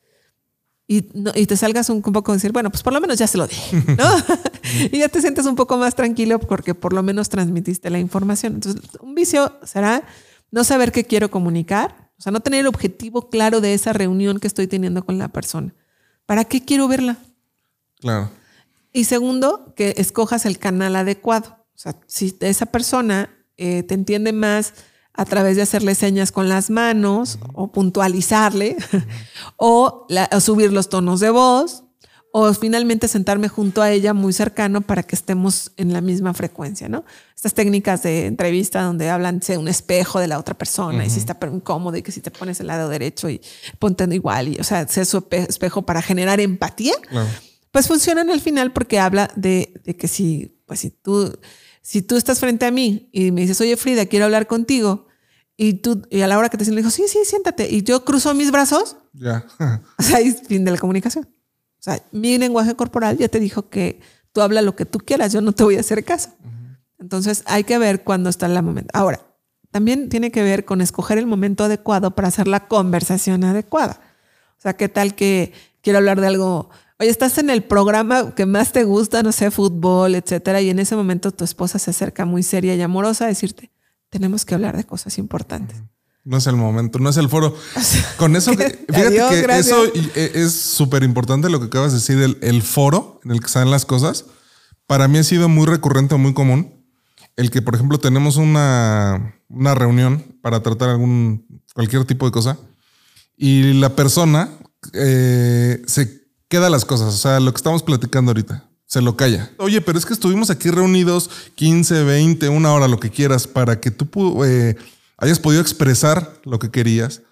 [SPEAKER 2] y, te salgas un, poco a decir, bueno, pues por lo menos ya se lo dije, ¿no? y ya te sientes un poco más tranquilo porque por lo menos transmitiste la información. Entonces, un vicio será no saber qué quiero comunicar, o sea, no tener el objetivo claro de esa reunión que estoy teniendo con la persona. ¿Para qué quiero verla?
[SPEAKER 1] Claro.
[SPEAKER 2] Y segundo, que escojas el canal adecuado. O sea, si esa persona eh, te entiende más a través de hacerle señas con las manos o puntualizarle o, subir los tonos de voz o finalmente sentarme junto a ella muy cercano para que estemos en la misma frecuencia, ¿no? Estas técnicas de entrevista donde hablan de un espejo de la otra persona y si está incómodo y que si te pones el lado derecho y ponte igual y, o sea, sé su espejo para generar empatía, pues funcionan al final porque habla de, de que si, pues si tú si tú estás frente a mí y me dices, oye Frida, quiero hablar contigo, y tú, y a la hora que te siento, dijo, sí, sí, siéntate. Y yo cruzo mis brazos.
[SPEAKER 1] Ya.
[SPEAKER 2] o sea, es fin de la comunicación. O sea, mi lenguaje corporal ya te dijo que tú habla lo que tú quieras, yo no te voy a hacer caso. Entonces hay que ver cuándo está el momento. Ahora, también tiene que ver con escoger el momento adecuado para hacer la conversación adecuada. O sea, ¿qué tal que quiero hablar de algo Oye, estás en el programa que más te gusta, no sé, fútbol, etcétera, y en ese momento tu esposa se acerca muy seria y amorosa a decirte, tenemos que hablar de cosas importantes.
[SPEAKER 1] No es el momento, no es el foro. Con eso, fíjate que eso e, es súper importante lo que acabas de decir, el, el, foro en el que salen las cosas. Para mí ha sido muy recurrente, muy común. El que, por ejemplo, tenemos una, una reunión para tratar algún, cualquier tipo de cosa y la persona eh, se queda las cosas. O sea, lo que estamos platicando ahorita. Se lo calla. Oye, pero es que estuvimos aquí reunidos 15, 20, una hora, lo que quieras, para que tú eh, hayas podido expresar lo que querías.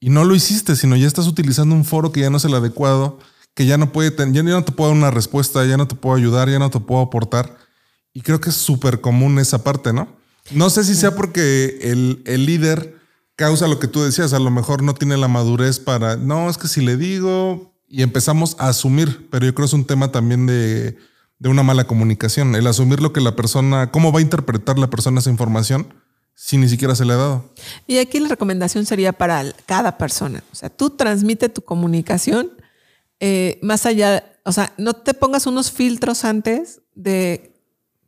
[SPEAKER 1] Y no lo hiciste, sino ya estás utilizando un foro que ya no es el adecuado, que ya no puede tener, ya no te puedo dar una respuesta, ya no te puedo ayudar, ya no te puedo aportar. Y creo que es súper común esa parte, ¿no? No sé si sea porque el, el líder causa lo que tú decías, a lo mejor no tiene la madurez para, no, es que si le digo, y empezamos a asumir, pero yo creo que es un tema también de, una mala comunicación, el asumir lo que la persona, cómo va a interpretar la persona esa información si ni siquiera se le ha dado.
[SPEAKER 2] Y aquí la recomendación sería para cada persona, o sea, tú transmite tu comunicación eh, más allá, o sea, no te pongas unos filtros antes de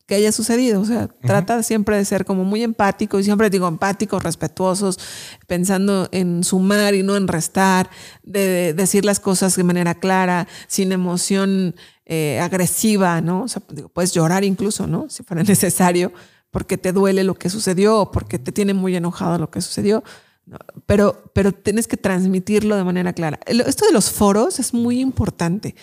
[SPEAKER 2] que haya sucedido. O sea, trata siempre de ser como muy empático y siempre digo empáticos, respetuosos, pensando en sumar y no en restar, de, decir las cosas de manera clara, sin emoción eh, agresiva, ¿no? O sea, puedes llorar incluso, ¿no? Si fuera necesario, porque te duele lo que sucedió o porque te tiene muy enojado lo que sucedió. Pero, pero tienes que transmitirlo de manera clara. Esto de los foros es muy importante.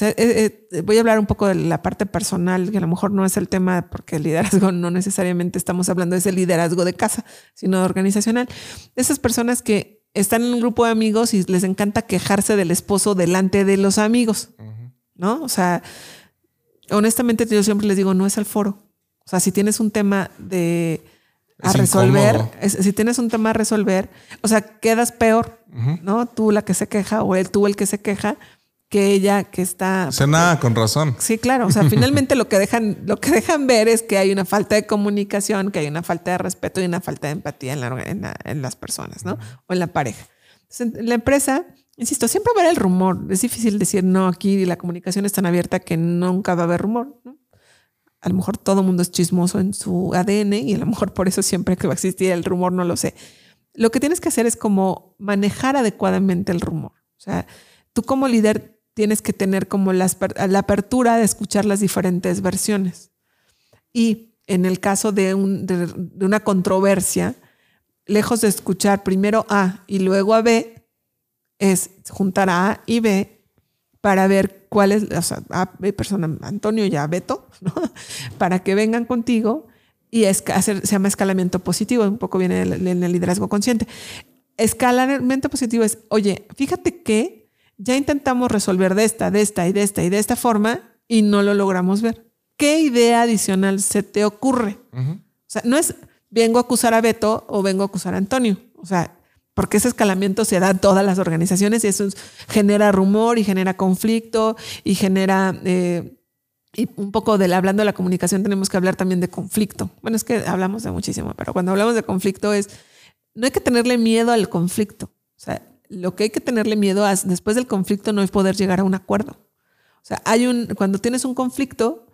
[SPEAKER 2] Eh, eh, voy a hablar un poco de la parte personal, que a lo mejor no es el tema, porque el liderazgo no necesariamente estamos hablando de ese liderazgo de casa, sino organizacional. Esas personas que están en un grupo de amigos y les encanta quejarse del esposo delante de los amigos, ¿no? O sea, honestamente yo siempre les digo, no es el foro. O sea, si tienes un tema de a resolver, si tienes un tema a resolver, o sea, quedas peor, ¿no? Tú la que se queja o él, tú el que se queja que ella que está...
[SPEAKER 1] Se nada, con razón.
[SPEAKER 2] Sí, claro. O sea, finalmente lo que, dejan, lo que dejan ver es que hay una falta de comunicación, que hay una falta de respeto y una falta de empatía en, en, las personas, ¿no? O en la pareja. Entonces, la empresa, insisto, siempre va a haber el rumor. Es difícil decir, no, aquí la comunicación es tan abierta que nunca va a haber rumor, ¿no? A lo mejor todo el mundo es chismoso en su ADN y a lo mejor por eso siempre que va a existir el rumor, no lo sé. Lo que tienes que hacer es como manejar adecuadamente el rumor. O sea, tú como líder tienes que tener como la, apertura de escuchar las diferentes versiones. Y en el caso de, de una controversia, lejos de escuchar primero A y luego a B, es juntar a y B para ver cuál es, o sea, a persona, Antonio y a Beto, para que vengan contigo y es, hacer, se llama escalamiento positivo, un poco viene en el liderazgo consciente. Escalamiento positivo es, oye, fíjate que ya intentamos resolver de esta, de esta y de esta y de esta forma y no lo logramos ver. ¿Qué idea adicional se te ocurre? O sea, no es vengo a acusar a Beto o vengo a acusar a Antonio. O sea, porque ese escalamiento se da en todas las organizaciones y eso genera rumor y genera conflicto y genera... Eh, y un poco del hablando de la comunicación tenemos que hablar también de conflicto. Bueno, es que hablamos de muchísimo, pero cuando hablamos de conflicto es, no hay que tenerle miedo al conflicto. O sea, lo que hay que tenerle miedo es después del conflicto no es poder llegar a un acuerdo. O sea, hay un, cuando tienes un conflicto,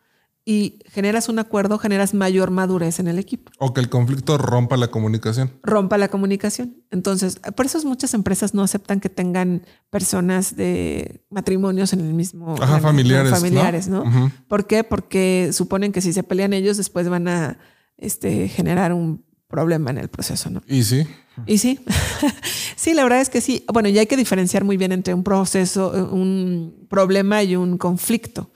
[SPEAKER 2] y generas un acuerdo, generas mayor madurez en el equipo.
[SPEAKER 1] O que el conflicto rompa la comunicación.
[SPEAKER 2] Rompa la comunicación. Entonces, por eso muchas empresas no aceptan que tengan personas de matrimonios en el mismo...
[SPEAKER 1] Ajá, familiares.
[SPEAKER 2] Familiares, ¿no? ¿Por qué? Porque suponen que si se pelean ellos, después van a este, generar un problema en el proceso, ¿no?
[SPEAKER 1] Y sí.
[SPEAKER 2] Y sí, sí, la verdad es que sí. Bueno, ya hay que diferenciar muy bien entre un proceso, un problema y un conflicto.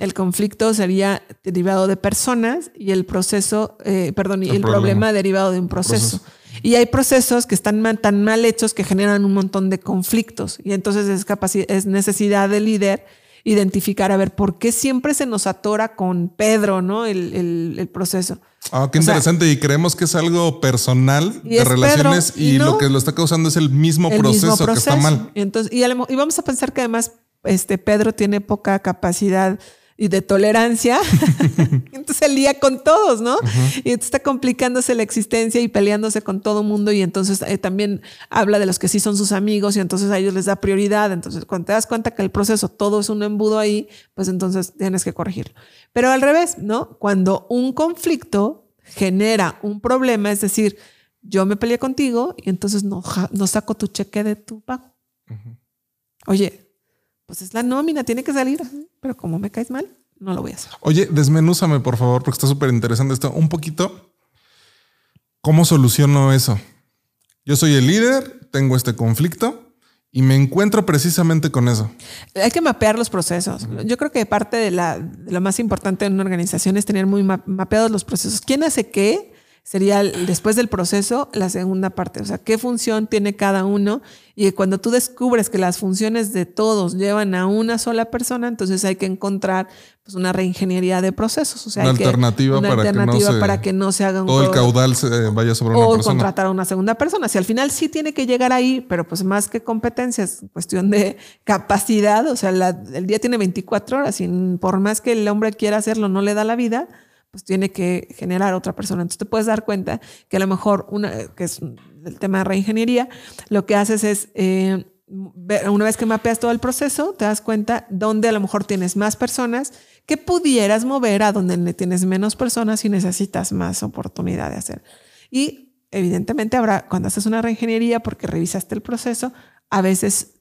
[SPEAKER 2] El conflicto sería derivado de personas y el proceso, eh, perdón, y el, problema. derivado de un proceso. Y hay procesos que están tan mal hechos que generan un montón de conflictos. Y entonces es, es necesidad del líder identificar, a ver, ¿por qué siempre se nos atora con Pedro, ¿no? El, proceso.
[SPEAKER 1] Ah, qué interesante. y creemos que es algo personal de relaciones y, lo que lo está causando es el mismo, proceso, que está mal.
[SPEAKER 2] Y, entonces, y, y vamos a pensar que además este Pedro tiene poca capacidad y de tolerancia, entonces el día con todos, ¿no? Y entonces está complicándose la existencia y peleándose con todo el mundo y entonces eh, también habla de los que sí son sus amigos y entonces a ellos les da prioridad. Entonces, cuando te das cuenta que el proceso todo es un embudo ahí, pues entonces tienes que corregirlo. Pero al revés, ¿no? Cuando un conflicto genera un problema, es decir, yo me peleé contigo y entonces no, no saco tu cheque de tu pago. Oye, pues es la nómina, tiene que salir. Pero como me caes mal, no lo voy a hacer.
[SPEAKER 1] Oye, desmenúzame, por favor, porque está súper interesante esto. Un poquito. ¿Cómo soluciono eso? Yo soy el líder, tengo este conflicto y me encuentro precisamente con eso.
[SPEAKER 2] Hay que mapear los procesos. Yo creo que parte de, la, lo más importante en una organización es tener muy mapeados los procesos. ¿Quién hace qué? Sería después del proceso la segunda parte, o sea, qué función tiene cada uno. Y cuando tú descubres que las funciones de todos llevan a una sola persona, entonces hay que encontrar pues, una reingeniería de procesos, o sea,
[SPEAKER 1] una alternativa, para, que no se,
[SPEAKER 2] para que no se haga un
[SPEAKER 1] todo el caudal se vaya sobre una persona.
[SPEAKER 2] o contratar a una segunda persona. Si al final sí tiene que llegar ahí, pero pues más que competencias, cuestión de capacidad, o sea, el día tiene 24 horas y por más que el hombre quiera hacerlo no le da la vida pues tiene que generar otra persona. Entonces te puedes dar cuenta que a lo mejor, una, que es el tema de reingeniería, lo que haces es, eh, una vez que mapeas todo el proceso, te das cuenta dónde a lo mejor tienes más personas que pudieras mover a donde tienes menos personas y necesitas más oportunidad de hacer. Y evidentemente habrá, cuando haces una reingeniería porque revisaste el proceso, a veces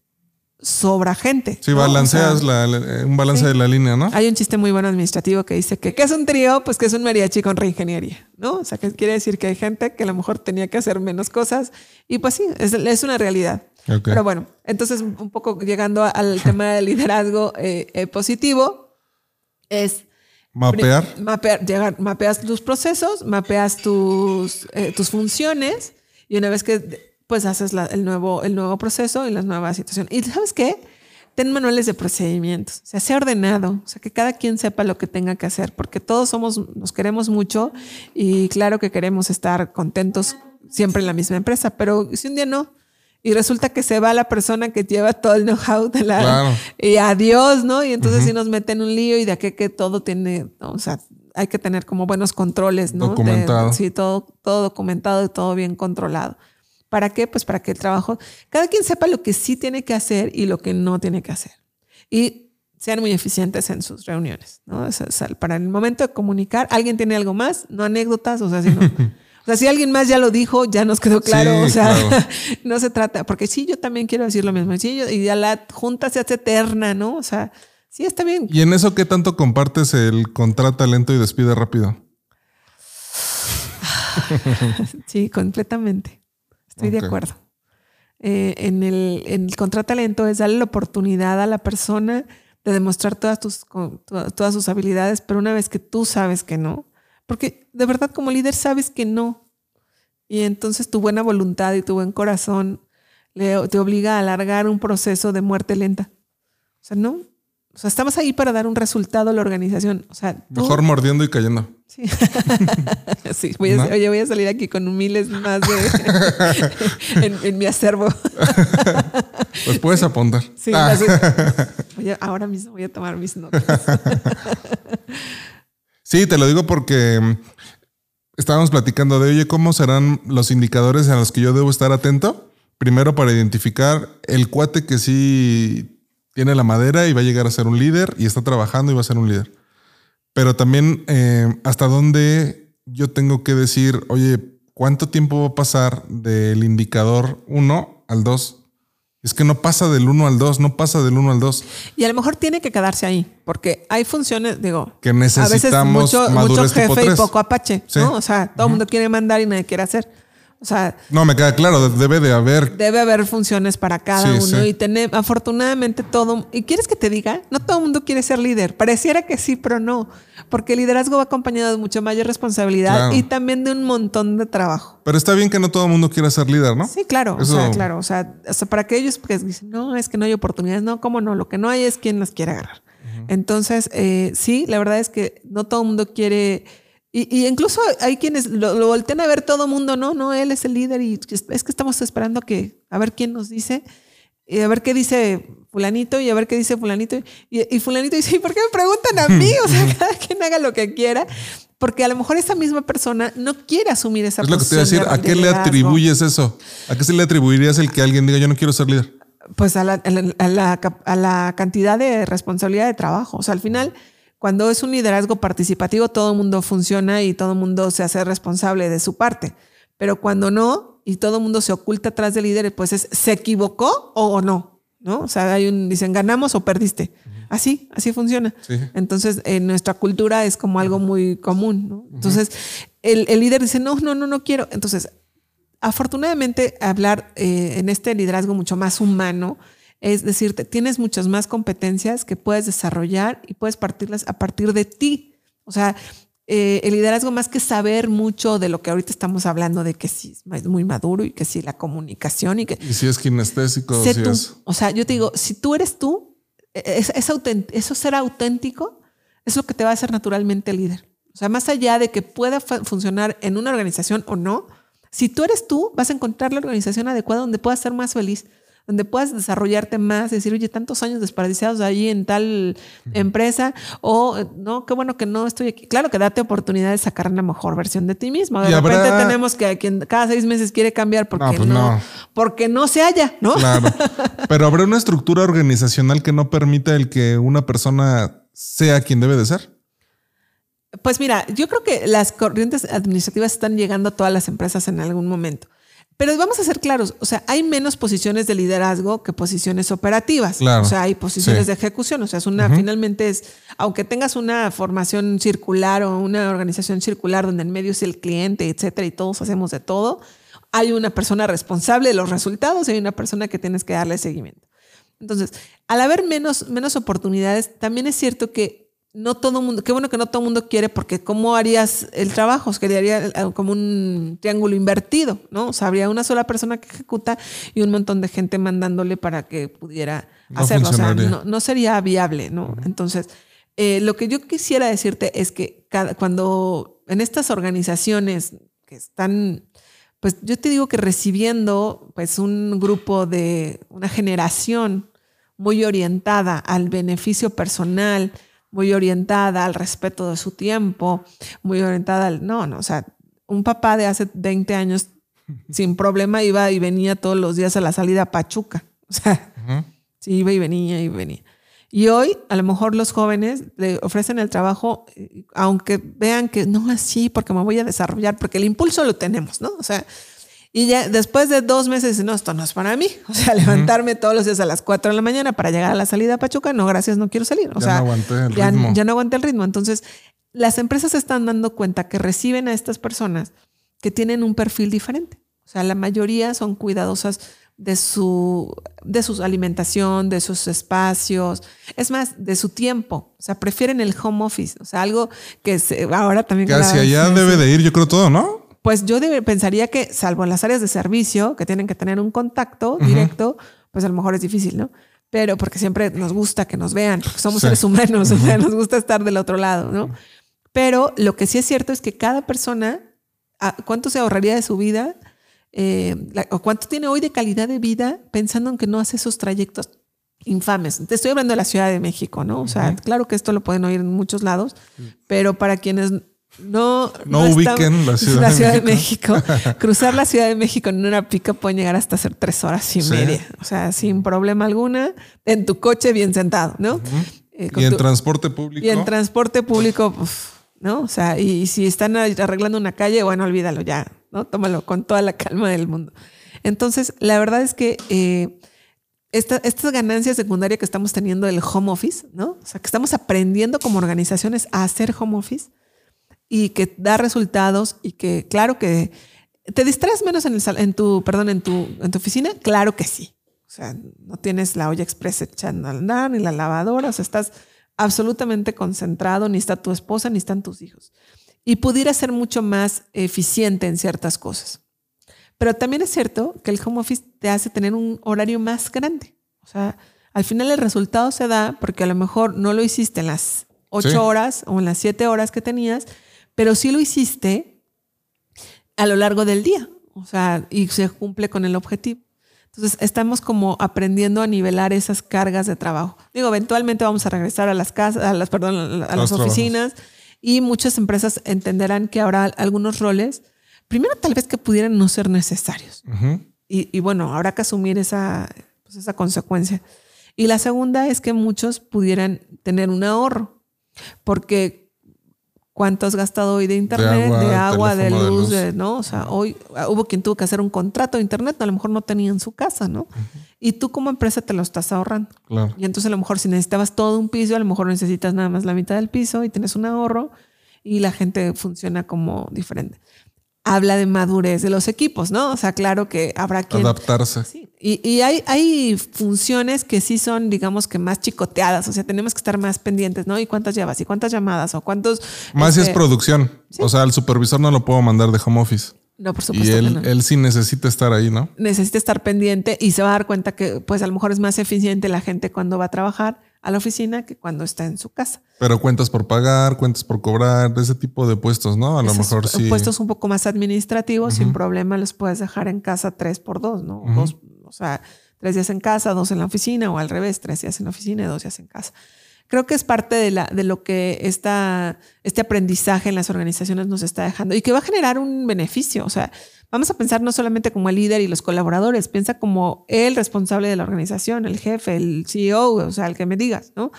[SPEAKER 2] sobra gente.
[SPEAKER 1] Sí, balanceas un balance de la línea, ¿no?
[SPEAKER 2] Hay un chiste muy bueno administrativo que dice que ¿qué es un trío? Pues que es un mariachi con reingeniería, ¿no? O sea, que quiere decir que hay gente que a lo mejor tenía que hacer menos cosas y pues sí, es, una realidad. Pero bueno, entonces un poco llegando al tema del liderazgo eh, eh, positivo, es...
[SPEAKER 1] Mapear.
[SPEAKER 2] Mapear, llegar, mapeas tus procesos, mapeas tus, eh, tus funciones y una vez que pues haces el, nuevo, el nuevo proceso y la nueva situación. Y sabes qué? Ten manuales de procedimientos, o sea, sea ordenado, o sea, que cada quien sepa lo que tenga que hacer, porque todos somos, nos queremos mucho y claro que queremos estar contentos siempre en la misma empresa, pero si un día no, y resulta que se va la persona que lleva todo el know-how de la y adiós, ¿no? Y entonces si nos mete en un lío y de aquí que todo tiene, o sea, hay que tener como buenos controles, ¿no?
[SPEAKER 1] Documentado.
[SPEAKER 2] sí, todo, todo documentado y todo bien controlado. ¿Para qué? Pues para que el trabajo, cada quien sepa lo que sí tiene que hacer y lo que no tiene que hacer. Y sean muy eficientes en sus reuniones, ¿no? O sea, para el momento de comunicar, alguien tiene algo más, no anécdotas, o sea, si no, o sea, si alguien más ya lo dijo, ya nos quedó claro, o sea, no se trata, porque sí, yo también quiero decir lo mismo, sí, yo, y ya la junta se hace eterna, ¿no? O sea, sí, está bien.
[SPEAKER 1] ¿Y en eso qué tanto compartes el contrata lento y despide rápido?
[SPEAKER 2] sí, completamente. Estoy de acuerdo. Eh, en, el, en el contrata lento es darle la oportunidad a la persona de demostrar todas, tus, todas sus habilidades, pero una vez que tú sabes que no, porque de verdad como líder sabes que no, y entonces tu buena voluntad y tu buen corazón te obliga a alargar un proceso de muerte lenta. O sea, no. O sea, estamos ahí para dar un resultado a la organización. O sea,
[SPEAKER 1] mejor mordiendo y cayendo.
[SPEAKER 2] Sí. sí voy a, oye, voy a salir aquí con miles más de en, mi acervo.
[SPEAKER 1] pues puedes apuntar. Sí, ah.
[SPEAKER 2] ahora mismo voy a tomar mis notas.
[SPEAKER 1] sí, te lo digo porque mm, estábamos platicando de, oye, ¿cómo serán los indicadores a los que yo debo estar atento? Primero para identificar el cuate que sí tiene la madera y va a llegar a ser un líder y está trabajando y va a ser un líder pero también eh, hasta dónde yo tengo que decir, oye, ¿cuánto tiempo va a pasar del indicador 1 al 2? Es que no pasa del 1 al 2, no pasa del 1 al 2.
[SPEAKER 2] Y a lo mejor tiene que quedarse ahí, porque hay funciones, digo,
[SPEAKER 1] que necesitamos
[SPEAKER 2] a veces mucho, mucho jefe y poco apache, ¿no? O sea, todo el mundo quiere mandar y nadie quiere hacer. O sea,
[SPEAKER 1] no me queda claro, debe de haber.
[SPEAKER 2] Debe haber funciones para cada uno y tener, afortunadamente todo. ¿Y quieres que te diga? No todo el mundo quiere ser líder. Pareciera que sí, pero no. Porque el liderazgo va acompañado de mucha mayor responsabilidad y también de un montón de trabajo.
[SPEAKER 1] Pero está bien que no todo el mundo quiera ser líder, ¿no?
[SPEAKER 2] Sí, claro. O sea, claro. O sea, para aquellos que dicen, no, es que no hay oportunidades. No, cómo no. Lo que no hay es quien las quiere agarrar. Entonces, eh, sí, la verdad es que no todo el mundo quiere y, incluso hay quienes lo, lo, voltean a ver todo mundo, no, no, él es el líder y es que estamos esperando que, a ver quién nos dice, y a ver qué dice fulanito y a ver qué dice fulanito. Y, fulanito dice, ¿y por qué me preguntan a mí? O sea, cada quien haga lo que quiera, porque a lo mejor esa misma persona no quiere asumir esa.
[SPEAKER 1] Es lo que te voy a decir, ¿a qué le atribuyes eso? ¿A qué se le atribuirías el que alguien diga, yo no quiero ser líder?
[SPEAKER 2] Pues a la, a la, a la cantidad de responsabilidad de trabajo. O sea, al final cuando es un liderazgo participativo, todo el mundo funciona y todo el mundo se hace responsable de su parte. Pero cuando no, y todo el mundo se oculta atrás del líder, pues es, ¿se equivocó o no? ¿No? O sea, hay un, dicen, ganamos o perdiste. Así, así funciona. Entonces, en nuestra cultura es como algo muy común, ¿no? Entonces, el, líder dice, no, no, no, no quiero. Entonces, afortunadamente, hablar eh, en este liderazgo mucho más humano, es decirte, tienes muchas más competencias que puedes desarrollar y puedes partirlas a partir de ti. O sea, eh, el liderazgo más que saber mucho de lo que ahorita estamos hablando, de que sí es muy maduro y que sí la comunicación y que...
[SPEAKER 1] Y si es kinestésico.
[SPEAKER 2] Si es. O sea, yo te digo, si tú eres tú, e, e, es, eso ser auténtico es lo que te va a hacer naturalmente líder. O sea, más allá de que pueda funcionar en una organización o no, si tú eres tú, vas a encontrar la organización adecuada donde puedas ser más feliz donde puedas desarrollarte más, decir, oye, tantos años desperdiciados allí en tal empresa, o no, qué bueno que no estoy aquí. Claro que date oportunidad de sacar la mejor versión de ti mismo. De repente tenemos que quien cada seis meses quiere cambiar porque pues no, porque no se halla, ¿no? Claro.
[SPEAKER 1] Pero habrá una estructura organizacional que no permita el que una persona sea quien debe de ser.
[SPEAKER 2] Pues mira, yo creo que las corrientes administrativas están llegando a todas las empresas en algún momento. Pero vamos a ser claros, o sea, hay menos posiciones de liderazgo que posiciones operativas. O sea, hay posiciones de ejecución. O sea, es una, finalmente es, aunque tengas una formación circular o una organización circular donde en medio es el cliente, etcétera, y todos hacemos de todo, hay una persona responsable de los resultados y hay una persona que tienes que darle seguimiento. Entonces, al haber menos, menos oportunidades, también es cierto que no todo mundo, qué bueno que no todo el mundo quiere, porque ¿cómo harías el trabajo? Quedaría como un triángulo invertido, ¿no? O sea, habría una sola persona que ejecuta y un montón de gente mandándole para que pudiera hacerlo. O sea, no, sería viable, ¿no? Entonces, eh, lo que yo quisiera decirte es que cada, cuando en estas organizaciones que están, pues yo te digo que recibiendo pues un grupo de una generación muy orientada al beneficio personal, muy orientada al respeto de su tiempo, muy orientada al... No, no, o sea, un papá de hace 20 años sin problema iba y venía todos los días a la salida a Pachuca. O sea, sí, iba y venía y venía. Y hoy a lo mejor los jóvenes le ofrecen el trabajo, eh, aunque vean que no así, porque me voy a desarrollar, porque el impulso lo tenemos, ¿no? O sea, y ya después de dos meses, no, esto no es para mí. O sea, levantarme todos los días a las 4 de la mañana para llegar a la salida a Pachuca, no, gracias, no quiero salir. O
[SPEAKER 1] Ya
[SPEAKER 2] sea,
[SPEAKER 1] no aguanté el
[SPEAKER 2] ya,
[SPEAKER 1] ritmo.
[SPEAKER 2] ya no aguanté el ritmo. Entonces, las empresas se están dando cuenta que reciben a estas personas que tienen un perfil diferente. O sea, la mayoría son cuidadosas de su, de su alimentación, de sus espacios, es más, de su tiempo. O sea, prefieren el home office. O sea, algo que se- ahora también...
[SPEAKER 1] Que hacia allá debe de ir, yo creo, todo, ¿no?
[SPEAKER 2] Pues yo pensaría que, salvo en las áreas de servicio, que tienen que tener un contacto directo, pues a lo mejor es difícil, ¿no? Pero porque siempre nos gusta que nos vean, porque somos
[SPEAKER 1] Sí.
[SPEAKER 2] seres humanos, o sea, nos gusta estar del otro lado, ¿no? Pero lo que sí es cierto es que cada persona, ah, ¿cuánto se ahorraría de su vida? Eh, la- o cuánto tiene hoy de calidad de vida pensando en que no hace esos trayectos infames. Te estoy hablando de la Ciudad de México, ¿no? O sea, claro que esto lo pueden oír en muchos lados, pero para quienes no,
[SPEAKER 1] No ubiquen la Ciudad de
[SPEAKER 2] de México, cruzar la Ciudad de México en una pica puede llegar hasta ser tres horas y
[SPEAKER 1] Sí.
[SPEAKER 2] media. O sea, sin problema alguna, en tu coche bien sentado, ¿no? Eh,
[SPEAKER 1] Y en
[SPEAKER 2] tu-
[SPEAKER 1] transporte público.
[SPEAKER 2] y en transporte público, uf, ¿no? O sea, y, si están arreglando una calle, bueno, olvídalo ya, ¿no? Tómalo con toda la calma del mundo. Entonces, la verdad es que eh, esta, esta ganancia secundaria que estamos teniendo del home office, ¿no? O sea, que estamos aprendiendo como organizaciones a hacer home office y que da resultados y que, claro que te distraes menos en, el en tu, perdón, en tu, en tu oficina, claro que sí. O sea, no tienes la olla express echando a andar, ni la lavadora, o sea, estás absolutamente concentrado, ni está tu esposa, ni están tus hijos. Y pudiera ser mucho más eficiente en ciertas cosas. Pero también es cierto que el home office te hace tener un horario más grande. O sea, al final el resultado se da porque a lo mejor no lo hiciste en las ocho
[SPEAKER 1] Sí.
[SPEAKER 2] horas o en las siete horas que tenías, pero sí lo hiciste a lo largo del día. O sea, y se cumple con el objetivo. Entonces, estamos como aprendiendo a nivelar esas cargas de trabajo. Digo, eventualmente vamos a regresar a las casas, a las, perdón, a las
[SPEAKER 1] trabajos.
[SPEAKER 2] oficinas y muchas empresas entenderán que habrá algunos roles, primero tal vez que pudieran no ser necesarios.
[SPEAKER 1] Ujú.
[SPEAKER 2] Y, y bueno, habrá que asumir esa, pues esa consecuencia. Y la segunda es que muchos pudieran tener un ahorro, porque ¿cuánto has gastado hoy de internet,
[SPEAKER 1] agua,
[SPEAKER 2] de, agua, de
[SPEAKER 1] teléfono, de
[SPEAKER 2] luz,
[SPEAKER 1] luz.
[SPEAKER 2] de- ¿no? O sea, hoy ah, hubo quien tuvo que hacer un contrato de internet, a lo mejor no tenía en su casa, ¿no? Y tú como empresa te lo estás ahorrando.
[SPEAKER 1] Claro.
[SPEAKER 2] Y entonces a lo mejor si necesitabas todo un piso, a lo mejor necesitas nada más la mitad del piso y tienes un ahorro y la gente funciona como diferente. Habla de madurez de los equipos, ¿no? O sea, claro que habrá quien...
[SPEAKER 1] Adaptarse.
[SPEAKER 2] Sí, Y, y hay, hay funciones que sí son, digamos que más chicoteadas, o sea, tenemos que estar más pendientes, ¿no? ¿Y cuántas llevas? ¿Y cuántas llamadas? ¿O cuántos...
[SPEAKER 1] Más si es
[SPEAKER 2] este,
[SPEAKER 1] producción. O sea, al supervisor no lo puedo mandar de home office.
[SPEAKER 2] No, por
[SPEAKER 1] Y
[SPEAKER 2] supuesto que
[SPEAKER 1] él,
[SPEAKER 2] no.
[SPEAKER 1] él sí necesita estar ahí, ¿no?
[SPEAKER 2] necesita estar pendiente y se va a dar cuenta que pues a lo mejor es más eficiente la gente cuando va a trabajar a la oficina que cuando está en su casa.
[SPEAKER 1] Pero cuentas por pagar, cuentas por cobrar, ese tipo de puestos, ¿no? A lo mejor sí.
[SPEAKER 2] puestos un poco más administrativos, sin problema los puedes dejar en casa tres por dos, ¿no? Dos, o sea, tres días en casa, dos en la oficina, o al revés, tres días en la oficina y dos días en casa. Creo que es parte de, la, de lo que esta, este aprendizaje en las organizaciones nos está dejando y que va a generar un beneficio. O sea, vamos a pensar no solamente como el líder y los colaboradores, piensa como el responsable de la organización, el jefe, el CEO, o sea, el que me digas, ¿no?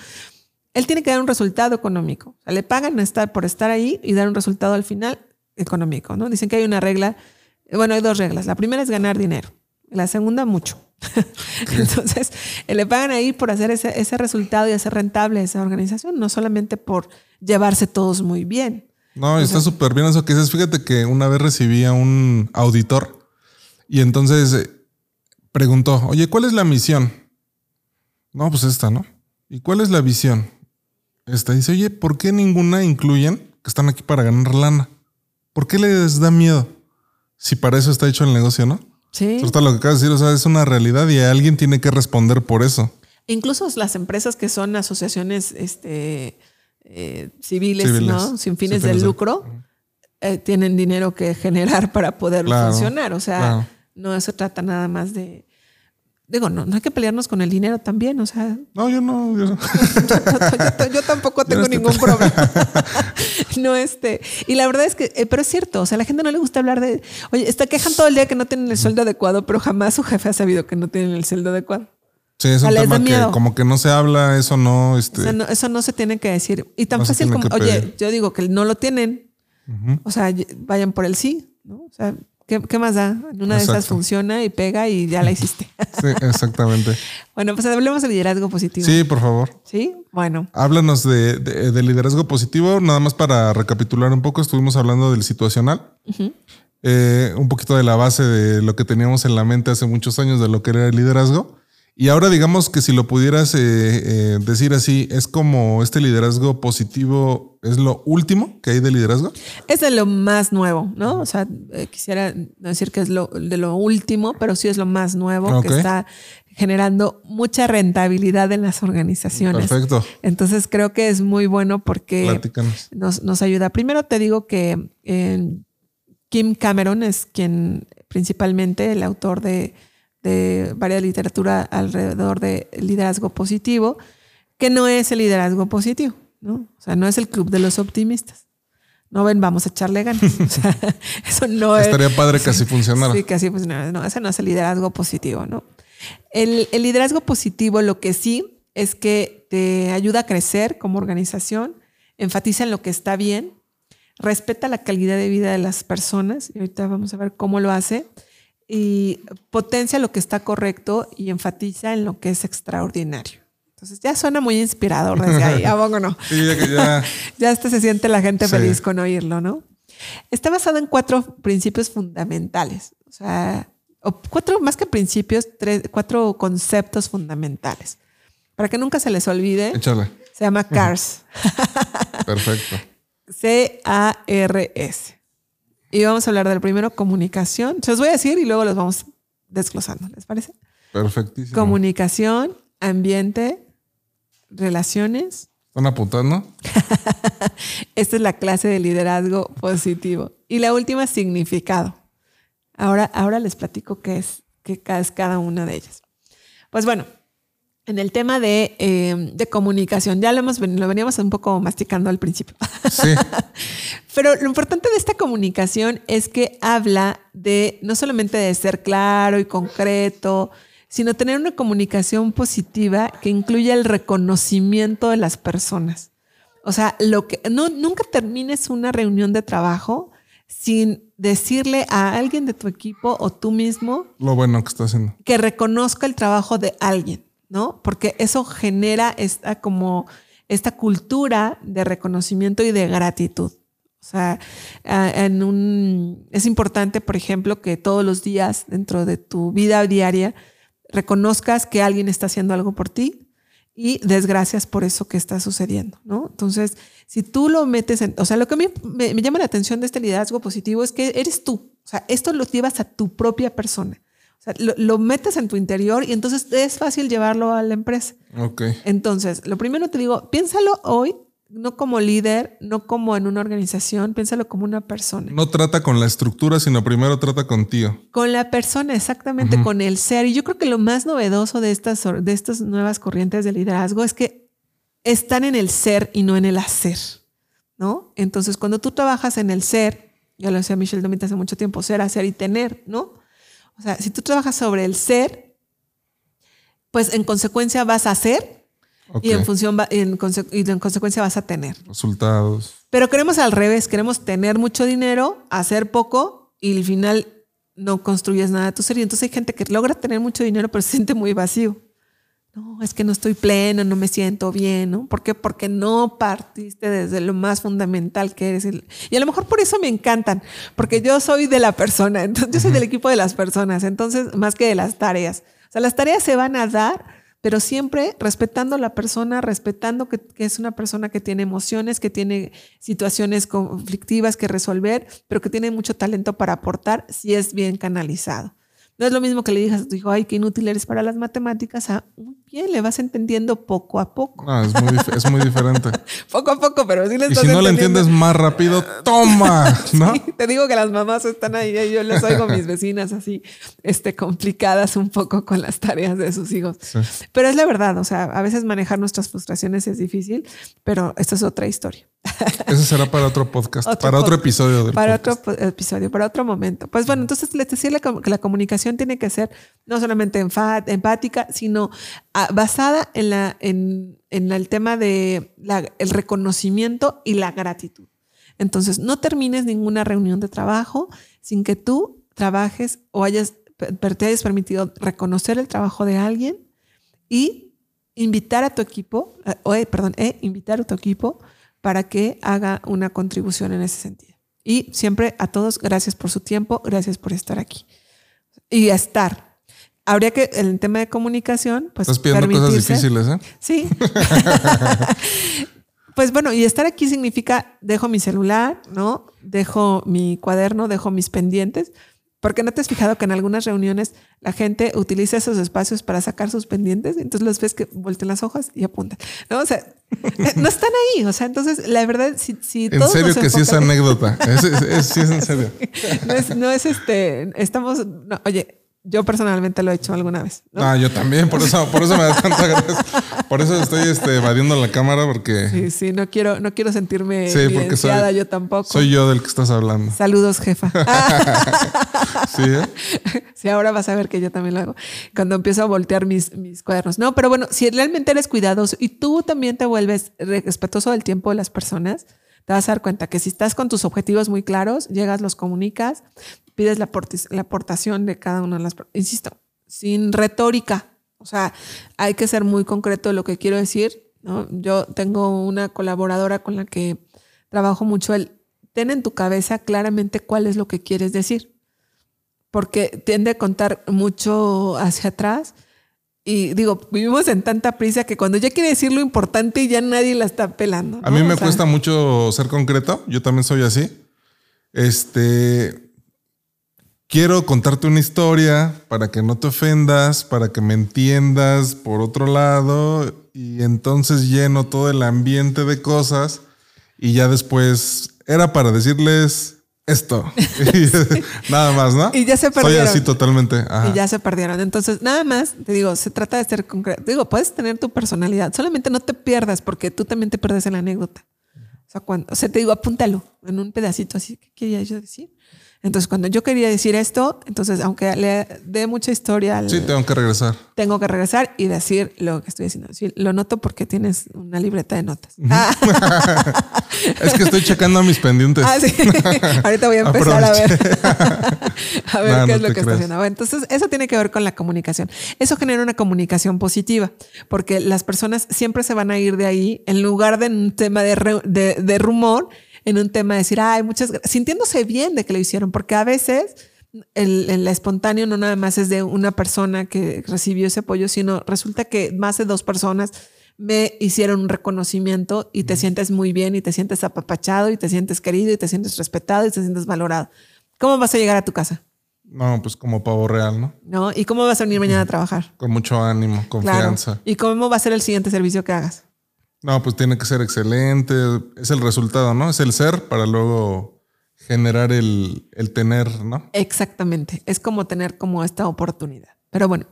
[SPEAKER 2] Él tiene que dar un resultado económico. O sea, le pagan estar por estar ahí y dar un resultado al final económico, ¿no? Dicen que hay una regla, bueno, hay dos reglas. La primera es ganar dinero, la segunda mucho. Entonces, eh, le pagan ahí por hacer ese, ese resultado y hacer rentable esa organización, no solamente por llevarse todos muy bien.
[SPEAKER 1] No, está súper bien eso que dices. Fíjate que una vez recibí a un auditor y entonces eh, preguntó, oye, ¿cuál es la misión? No, pues esta, ¿no? ¿Y cuál es la visión? Esta. Dice, oye, ¿por qué ninguna incluyen que están aquí para ganar lana? ¿Por qué les da miedo? Si para eso está hecho el negocio, ¿no?
[SPEAKER 2] Sí.
[SPEAKER 1] Ahorita lo que acabas de decir, o sea, es una realidad y alguien tiene que responder por eso.
[SPEAKER 2] Incluso las empresas que son asociaciones este, eh, civiles,
[SPEAKER 1] Civiles,
[SPEAKER 2] ¿no? Sin fines
[SPEAKER 1] sin
[SPEAKER 2] de
[SPEAKER 1] fines de-
[SPEAKER 2] lucro, eh, tienen dinero que generar para poder
[SPEAKER 1] Claro,
[SPEAKER 2] funcionar. O sea,
[SPEAKER 1] claro.
[SPEAKER 2] no se trata nada más de. Digo, no, no hay que pelearnos con el dinero también. O sea,
[SPEAKER 1] No, yo no. yo no.
[SPEAKER 2] yo, yo tampoco tengo ningún problema. no, este. Y la verdad es que, eh, pero es cierto, o sea, a la gente no le gusta hablar de, oye, está quejan todo el día que no tienen el sueldo adecuado, pero jamás su jefe ha sabido que no tienen el sueldo adecuado.
[SPEAKER 1] Sí, es un tema que como que no se habla, eso no, este,
[SPEAKER 2] O sea, no- eso no se tiene que decir. Y tan
[SPEAKER 1] No
[SPEAKER 2] fácil como, oye, yo digo que no lo tienen. O sea, vayan por el sí, ¿no? O sea, ¿qué, qué más da? Una de esas funciona y pega y ya la hiciste.
[SPEAKER 1] Sí, exactamente.
[SPEAKER 2] bueno, pues hablemos de liderazgo positivo.
[SPEAKER 1] Sí, por favor.
[SPEAKER 2] ¿Sí? Bueno,
[SPEAKER 1] Háblanos de, de- de liderazgo positivo. Nada más para recapitular un poco, estuvimos hablando del situacional. Eh, un poquito de la base de lo que teníamos en la mente hace muchos años de lo que era el liderazgo. Y ahora digamos que si lo pudieras eh, eh, decir así, es como este liderazgo positivo es lo último que hay de liderazgo.
[SPEAKER 2] es de lo más nuevo, ¿no? O sea, eh, quisiera decir que es lo de lo último, pero sí es lo más nuevo que está generando mucha rentabilidad en las organizaciones.
[SPEAKER 1] Perfecto.
[SPEAKER 2] Entonces creo que es muy bueno porque nos, nos ayuda. Primero te digo que eh, Kim Cameron es quien principalmente el autor de, de varias literatura alrededor de liderazgo positivo, que no es el liderazgo positivo, ¿no? O sea, no es el club de los optimistas. No ven, vamos a echarle ganas. O sea, eso no es.
[SPEAKER 1] Estaría padre que así funcionara.
[SPEAKER 2] Sí, que así funcionara. No, ese no es el liderazgo positivo, ¿no? El, el liderazgo positivo lo que sí es que te ayuda a crecer como organización, enfatiza en lo que está bien, respeta la calidad de vida de las personas, y ahorita vamos a ver cómo lo hace, y potencia lo que está correcto y enfatiza en lo que es extraordinario. Entonces ya suena muy inspirador desde ahí, ¿a poco no?
[SPEAKER 1] Sí, ya ya.
[SPEAKER 2] ya hasta se siente la gente
[SPEAKER 1] Sí.
[SPEAKER 2] feliz con oírlo, ¿no? Está basado en cuatro principios fundamentales, o sea, o cuatro más que principios, tres, cuatro conceptos fundamentales. Para que nunca se les olvide,
[SPEAKER 1] Échale.
[SPEAKER 2] se llama CARS,
[SPEAKER 1] Perfecto.
[SPEAKER 2] C-A-R-S. Y vamos a hablar del primero, comunicación. Se los voy a decir y luego los vamos desglosando, ¿les parece?
[SPEAKER 1] Perfectísimo.
[SPEAKER 2] Comunicación, ambiente, relaciones,
[SPEAKER 1] ¿Están apuntando?
[SPEAKER 2] Esta es la clase de liderazgo positivo. Y la última, significado. Ahora, ahora les platico qué es, qué es cada una de ellas. Pues bueno, en el tema de, eh, de comunicación, ya lo, hemos, lo veníamos un poco masticando al principio.
[SPEAKER 1] Sí.
[SPEAKER 2] Pero lo importante de esta comunicación es que habla de no solamente de ser claro y concreto, sino tener una comunicación positiva que incluya el reconocimiento de las personas. O sea, lo que no, nunca termines una reunión de trabajo sin decirle a alguien de tu equipo o tú mismo
[SPEAKER 1] Lo bueno que está haciendo.
[SPEAKER 2] que reconozca el trabajo de alguien, ¿no? Porque eso genera esta como esta cultura de reconocimiento y de gratitud. O sea, en un, es importante, por ejemplo, que todos los días dentro de tu vida diaria reconozcas que alguien está haciendo algo por ti y des gracias por eso que está sucediendo, ¿no? Entonces, si tú lo metes en, o sea, lo que a mí me, me llama la atención de este liderazgo positivo es que eres tú, o sea, esto lo llevas a tu propia persona, o sea, lo, lo metes en tu interior y entonces es fácil llevarlo a la empresa.
[SPEAKER 1] Ok.
[SPEAKER 2] Entonces, lo primero te digo, piénsalo hoy, no como líder, no como en una organización, piénsalo como una persona.
[SPEAKER 1] No trata con la estructura, sino primero trata contigo.
[SPEAKER 2] Con la persona, exactamente, con el ser. Y yo creo que lo más novedoso de estas, de estas nuevas corrientes de liderazgo es que están en el ser y no en el hacer, ¿no? Entonces, cuando tú trabajas en el ser, ya lo decía Michelle Domit hace mucho tiempo, ser, hacer y tener, ¿no? O sea, si tú trabajas sobre el ser, pues en consecuencia vas a hacer
[SPEAKER 1] Ok.
[SPEAKER 2] y en función va- en y en consecuencia vas a tener.
[SPEAKER 1] Resultados.
[SPEAKER 2] Pero queremos al revés, queremos tener mucho dinero, hacer poco y al final no construyes nada de tu ser. Y entonces hay gente que logra tener mucho dinero pero se siente muy vacío. No, es que no estoy pleno, no me siento bien, ¿no? ¿Por qué? Porque no partiste desde lo más fundamental que eres. el- Y a lo mejor por eso me encantan, porque yo soy de la persona, entonces yo soy del equipo de las personas, entonces más que de las tareas. O sea, las tareas se van a dar, pero siempre respetando a la persona, respetando que, que es una persona que tiene emociones, que tiene situaciones conflictivas que resolver, pero que tiene mucho talento para aportar si es bien canalizado. No es lo mismo que le digas a tu hijo, ay, qué inútil eres para las matemáticas, a le vas entendiendo poco a poco.
[SPEAKER 1] No, es muy, es muy diferente.
[SPEAKER 2] Poco a poco, pero sí le
[SPEAKER 1] Y
[SPEAKER 2] estás
[SPEAKER 1] si no le entiendes más rápido, toma, ¿no?
[SPEAKER 2] Sí, te digo que las mamás están ahí, yo les oigo mis vecinas así, este, complicadas un poco con las tareas de sus hijos.
[SPEAKER 1] Sí.
[SPEAKER 2] Pero es la verdad, o sea, a veces manejar nuestras frustraciones es difícil, pero esta es otra historia.
[SPEAKER 1] Ese será para otro podcast, para otro episodio.
[SPEAKER 2] Del para otro episodio, para otro momento. Pues bueno, entonces les decía que la comunicación tiene que ser no solamente empática, sino ah, basada en, la, en, en el tema de el reconocimiento y la gratitud. Entonces, no termines ninguna reunión de trabajo sin que tú trabajes o hayas, te hayas permitido reconocer el trabajo de alguien y invitar a tu equipo, o, eh, perdón, eh, invitar a tu equipo para que haga una contribución en ese sentido. Y siempre a todos, gracias por su tiempo, gracias por estar aquí. Y estar. Habría que, en el tema de comunicación, pues.
[SPEAKER 1] Estás pidiendo cosas difíciles, ¿eh?
[SPEAKER 2] Sí. pues bueno, y estar aquí significa dejo mi celular, ¿no? Dejo mi cuaderno, dejo mis pendientes, porque no te has fijado que en algunas reuniones la gente utiliza esos espacios para sacar sus pendientes, entonces los ves que voltean las hojas y apuntan. No, o sea, eh, no están ahí. O sea, entonces la verdad, si, si
[SPEAKER 1] En serio que sí es anécdota. Es, sí es en serio.
[SPEAKER 2] No es, no es este, estamos, no, oye, yo personalmente lo he hecho alguna vez.
[SPEAKER 1] Ah, yo también, por eso, por eso me da tanta gracia. Por eso estoy este, evadiendo la cámara, porque.
[SPEAKER 2] Sí, sí, no quiero, no quiero sentirme sí, porque soy, yo tampoco.
[SPEAKER 1] Soy yo del que estás hablando.
[SPEAKER 2] Saludos, jefa.
[SPEAKER 1] sí, ¿eh?
[SPEAKER 2] Sí, ahora vas a ver que yo también lo hago. Cuando empiezo a voltear mis, mis cuadernos. No, pero bueno, si realmente eres cuidadoso y tú también te vuelves respetuoso del tiempo de las personas, te vas a dar cuenta que si estás con tus objetivos muy claros, llegas, los comunicas, pides la, aportación de cada una de las, insisto, sin retórica. O sea, hay que ser muy concreto de lo que quiero decir. ¿no? Yo tengo una colaboradora con la que trabajo mucho el ten en tu cabeza claramente cuál es lo que quieres decir. Porque tiende a contar mucho hacia atrás. Y digo, vivimos en tanta prisa que cuando ya quiere decir lo importante ya nadie la está pelando.
[SPEAKER 1] A mí me cuesta mucho ser concreto. Yo también soy así. Este, quiero contarte una historia para que no te ofendas, para que me entiendas por otro lado y entonces lleno todo el ambiente de cosas y ya después era para decirles esto. nada más, ¿no?
[SPEAKER 2] Y ya se perdieron.
[SPEAKER 1] Soy así totalmente.
[SPEAKER 2] Y ya se perdieron. Entonces, nada más, te digo, se trata de ser concreto. Digo, puedes tener tu personalidad, solamente no te pierdas porque tú también te pierdes en la anécdota. O sea, cuando, o sea, te digo, apúntalo en un pedacito así. ¿Qué quería yo decir? Entonces, cuando yo quería decir esto, entonces, aunque le dé mucha historia.
[SPEAKER 1] sí, tengo que regresar.
[SPEAKER 2] Tengo que regresar y decir lo que estoy diciendo. Sí, lo noto porque tienes una libreta de notas.
[SPEAKER 1] es que estoy checando mis pendientes.
[SPEAKER 2] Ah, sí. Ahorita voy a empezar a ver. a ver qué es lo que está haciendo. entonces, eso tiene que ver con la comunicación. Eso genera una comunicación positiva porque las personas siempre se van a ir de ahí en lugar de un tema de, de, de rumor en un tema de decir, ay, muchas sintiéndose bien de que lo hicieron, porque a veces el, el, espontáneo no nada más es de una persona que recibió ese apoyo, sino resulta que más de dos personas me hicieron un reconocimiento y te sientes muy bien y te sientes apapachado y te sientes querido y te sientes respetado y te sientes valorado. ¿Cómo vas a llegar a tu casa?
[SPEAKER 1] No, pues como pavo real, ¿no?
[SPEAKER 2] No, ¿y cómo vas a venir mañana a trabajar?
[SPEAKER 1] Con mucho ánimo, confianza.
[SPEAKER 2] ¿Y cómo va a ser el siguiente servicio que hagas?
[SPEAKER 1] No, pues tiene que ser excelente. Es el resultado, ¿no? Es el ser para luego generar el, el tener, ¿no?
[SPEAKER 2] Exactamente. Es como tener como esta oportunidad. Pero bueno,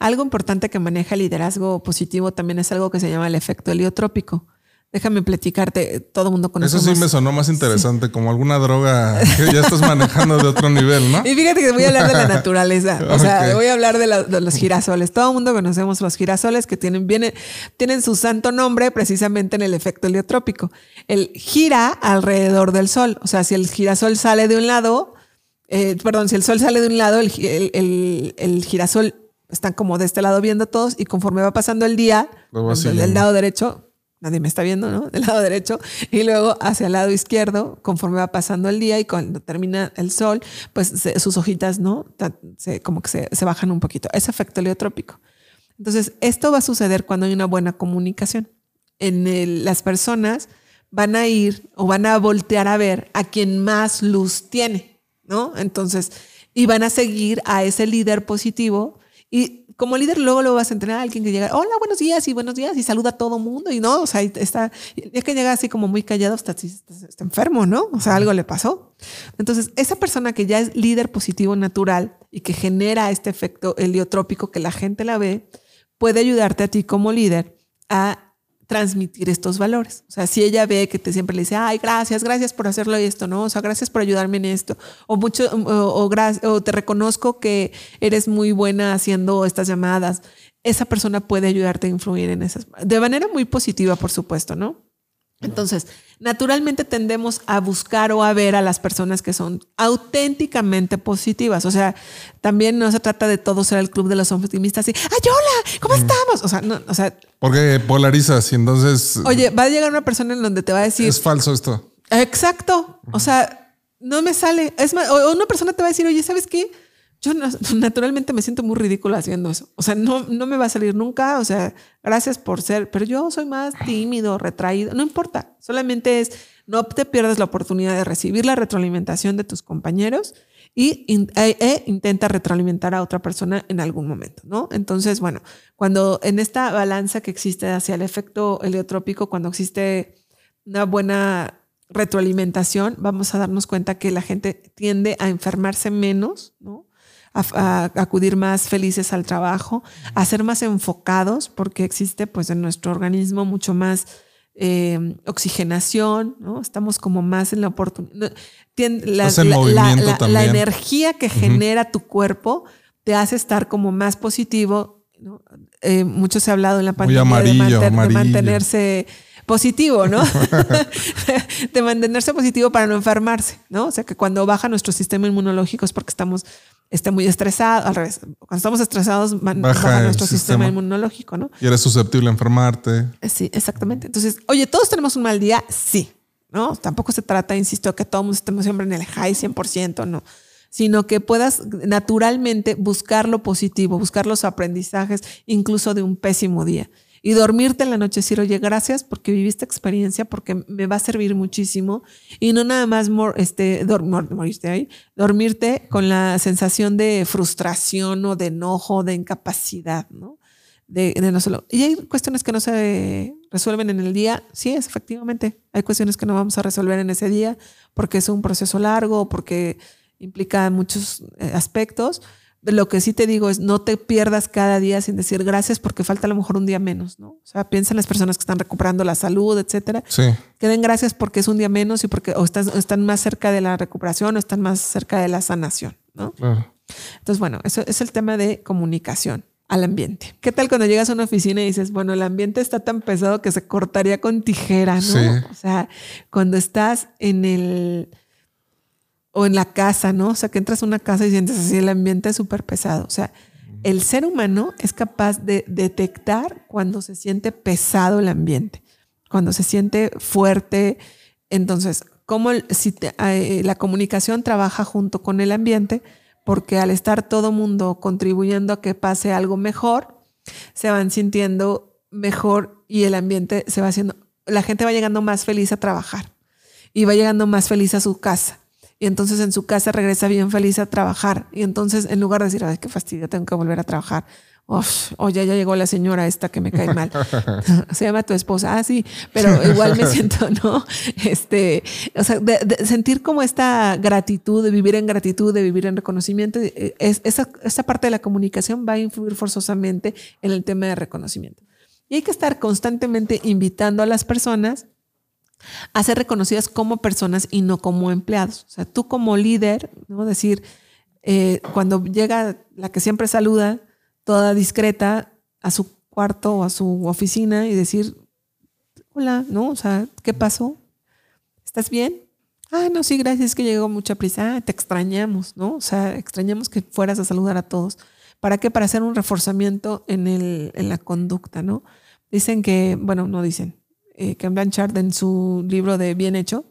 [SPEAKER 2] algo importante que maneja el liderazgo positivo también es algo que se llama el efecto heliotrópico. Déjame platicarte, todo el mundo conoce.
[SPEAKER 1] Eso sí me sonó más interesante, como alguna droga que ya estás manejando de otro nivel, ¿no?
[SPEAKER 2] Y fíjate que voy a hablar de la naturaleza, o sea, voy a hablar de, los girasoles. Todo el mundo conocemos los girasoles que tienen, viene, tienen su santo nombre precisamente en el efecto heliotrópico. El gira alrededor del sol, o sea, si el girasol sale de un lado, eh, perdón, si el sol sale de un lado, el, el, el, girasol están como de este lado viendo todos y conforme va pasando el día, del lado derecho nadie me está viendo, ¿no? Del lado derecho, y luego hacia el lado izquierdo, conforme va pasando el día y cuando termina el sol, pues sus hojitas, ¿no? Se, como que se, bajan un poquito. Es efecto heliotrópico. Entonces, esto va a suceder cuando hay una buena comunicación. En las personas van a ir o van a voltear a ver a quien más luz tiene, ¿no? Entonces, y van a seguir a ese líder positivo y como líder luego lo vas a entrenar a alguien que llega, hola, buenos días y buenos días y saluda a todo mundo y no, o sea, está, es que llega así como muy callado, está, está, enfermo, ¿no? O sea, algo le pasó. Entonces, esa persona que ya es líder positivo natural y que genera este efecto heliotrópico que la gente la ve, puede ayudarte a ti como líder a transmitir estos valores. O sea, si ella ve que te siempre le dice, ay, gracias, gracias por hacerlo y esto, ¿no? O sea, gracias por ayudarme en esto. O mucho, o, o, te reconozco que eres muy buena haciendo estas llamadas. Esa persona puede ayudarte a influir en esas, de manera muy positiva, por supuesto, ¿no? Entonces, naturalmente tendemos a buscar o a ver a las personas que son auténticamente positivas. O sea, también no se trata de todo ser el club de los optimistas y, ¡ay, hola! ¿Cómo estamos? O sea, no, o sea.
[SPEAKER 1] Porque polarizas y entonces.
[SPEAKER 2] Oye, va a llegar una persona en donde te va a decir.
[SPEAKER 1] Es falso esto.
[SPEAKER 2] Exacto. O sea, no me sale. Es más, o una persona te va a decir, oye, ¿sabes qué? Yo naturalmente me siento muy ridícula haciendo eso. O sea, no, no me va a salir nunca. O sea, gracias por ser, pero yo soy más tímido, retraído. No importa. Solamente es, no te pierdas la oportunidad de recibir la retroalimentación de tus compañeros y e, e intenta retroalimentar a otra persona en algún momento, ¿no? Entonces, bueno, cuando en esta balanza que existe hacia el efecto heliotrópico, cuando existe una buena retroalimentación, vamos a darnos cuenta que la gente tiende a enfermarse menos, ¿no? A, acudir más felices al trabajo, a ser más enfocados, porque existe pues en nuestro organismo mucho más eh, oxigenación, ¿no? Estamos como más en la oportunidad. La, la, energía que genera tu cuerpo te hace estar como más positivo. ¿no? Eh, mucho se ha hablado en la pandemia de, mantenerse positivo, ¿no? de mantenerse positivo para no enfermarse, ¿no? O sea que cuando baja nuestro sistema inmunológico es porque estamos esté muy estresado, al revés, cuando estamos estresados baja, nuestro sistema. inmunológico, ¿no?
[SPEAKER 1] Y eres susceptible a enfermarte.
[SPEAKER 2] Eh, sí, exactamente. Entonces, oye, ¿todos tenemos un mal día? Sí, ¿no? Tampoco se trata, insisto, que todos estemos siempre en el high 100%, no sino que puedas naturalmente buscar lo positivo, buscar los aprendizajes incluso de un pésimo día y dormirte en la noche, decir, oye, gracias porque viviste experiencia, porque me va a servir muchísimo. Y no nada más este, dormirte ahí, dormirte con la sensación de frustración o de enojo, de incapacidad, ¿no? De, no solo. Y hay cuestiones que no se resuelven en el día. Sí, es efectivamente. Hay cuestiones que no vamos a resolver en ese día porque es un proceso largo, porque implica muchos eh, aspectos lo que sí te digo es no te pierdas cada día sin decir gracias porque falta a lo mejor un día menos, ¿no? O sea, piensa en las personas que están recuperando la salud, etcétera.
[SPEAKER 1] Sí.
[SPEAKER 2] Que den gracias porque es un día menos y porque o están, están más cerca de la recuperación o están más cerca de la sanación, ¿no? Claro. Entonces, bueno, eso es el tema de comunicación al ambiente. ¿Qué tal cuando llegas a una oficina y dices, bueno, el ambiente está tan pesado que se cortaría con tijera, ¿no? Sí. O sea, cuando estás en el o en la casa, ¿no? O sea, que entras a una casa y sientes así el ambiente súper pesado. O sea, el ser humano es capaz de detectar cuando se siente pesado el ambiente, cuando se siente fuerte. Entonces, ¿cómo si eh, la comunicación trabaja junto con el ambiente? Porque al estar todo mundo contribuyendo a que pase algo mejor, se van sintiendo mejor y el ambiente se va haciendo, la gente va llegando más feliz a trabajar y va llegando más feliz a su casa y entonces en su casa regresa bien feliz a trabajar. Y entonces en lugar de decir, ay, qué fastidio, tengo que volver a trabajar. Uf, oye, ya llegó la señora esta que me cae mal. Se llama tu esposa. Ah, sí, pero igual me siento, ¿no? Este, o sea, de, sentir como esta gratitud, de vivir en gratitud, de vivir en reconocimiento, eh, es, esa, esa parte de la comunicación va a influir forzosamente en el tema de reconocimiento. Y hay que estar constantemente invitando a las personas a ser reconocidas como personas y no como empleados. O sea, tú como líder, ¿no? Decir, eh, cuando llega la que siempre saluda, toda discreta, a su cuarto o a su oficina y decir, hola, ¿no? O sea, ¿qué pasó? ¿Estás bien? Ah, no, sí, gracias, es que llegó mucha prisa. Ah, te extrañamos, ¿no? O sea, extrañamos que fueras a saludar a todos. ¿Para qué? Para hacer un reforzamiento en, el, en la conducta, ¿no? Dicen que, bueno, no dicen, eh, Ken Blanchard en su libro de Bien Hecho,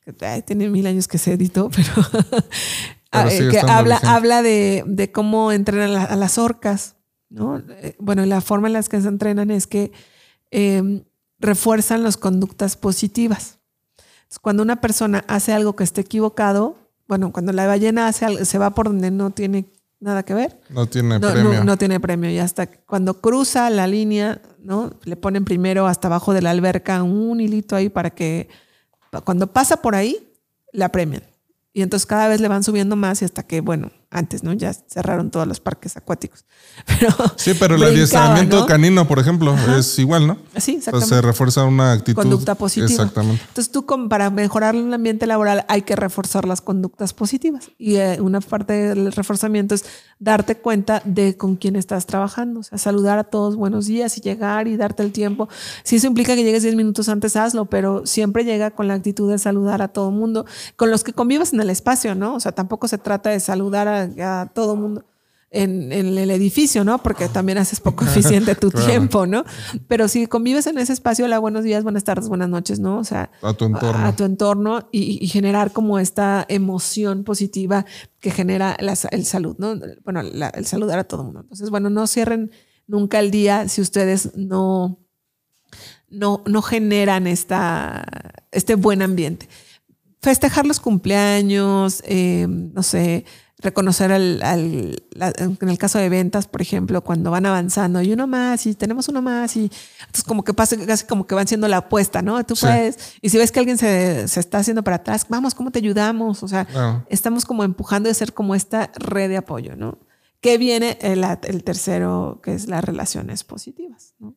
[SPEAKER 2] que tiene mil años que se editó, pero, ah, eh, que habla, habla de, cómo entrenan a, las orcas. ¿no? Eh, bueno, la forma en la que se entrenan es que em, refuerzan las conductas positivas. cuando una persona hace algo que esté equivocado, bueno, cuando la ballena hace se va por donde no tiene nada que ver.
[SPEAKER 1] No tiene premio.
[SPEAKER 2] No, tiene premio. Y hasta cuando cruza la línea, ¿no? Le ponen primero hasta abajo de la alberca un hilito ahí para que cuando pasa por ahí, la premian. Y entonces cada vez le van subiendo más y hasta que, bueno, antes, ¿no? Ya cerraron todos los parques acuáticos. Pero
[SPEAKER 1] sí, pero el adiestramiento canino, por ejemplo, es igual, ¿no?
[SPEAKER 2] Sí, exactamente.
[SPEAKER 1] se refuerza una actitud.
[SPEAKER 2] Conducta positiva.
[SPEAKER 1] Exactamente.
[SPEAKER 2] Entonces tú para mejorar el ambiente laboral hay que reforzar las conductas positivas. Y eh, una parte del reforzamiento es darte cuenta de con quién estás trabajando. O sea, saludar a todos, buenos días y llegar y darte el tiempo. Si eso implica que llegues 10 minutos antes, hazlo, pero siempre llega con la actitud de saludar a todo mundo, con los que convivas en el espacio, ¿no? O sea, tampoco se trata de saludar a, todo mundo. En, el edificio, ¿no? Porque también haces poco eficiente tu tiempo, ¿no? Pero si convives en ese espacio, hola, buenos días, buenas tardes, buenas noches, ¿no? O sea,
[SPEAKER 1] a tu entorno.
[SPEAKER 2] A, tu entorno y, generar como esta emoción positiva que genera el salud, ¿no? Bueno, el saludar a todo el mundo. Entonces, bueno, no cierren nunca el día si ustedes no, no, no generan esta, este buen ambiente festejar los cumpleaños, eh, no sé, reconocer al, en el caso de ventas, por ejemplo, cuando van avanzando y uno más y tenemos uno más y entonces como que pasa, casi como que van siendo la apuesta, ¿no? Tú puedes, y si ves que alguien se, está haciendo para atrás, vamos, ¿cómo te ayudamos? O sea, estamos como empujando a ser como esta red de apoyo, ¿no? Que viene el, el tercero, que es las relaciones positivas, ¿no?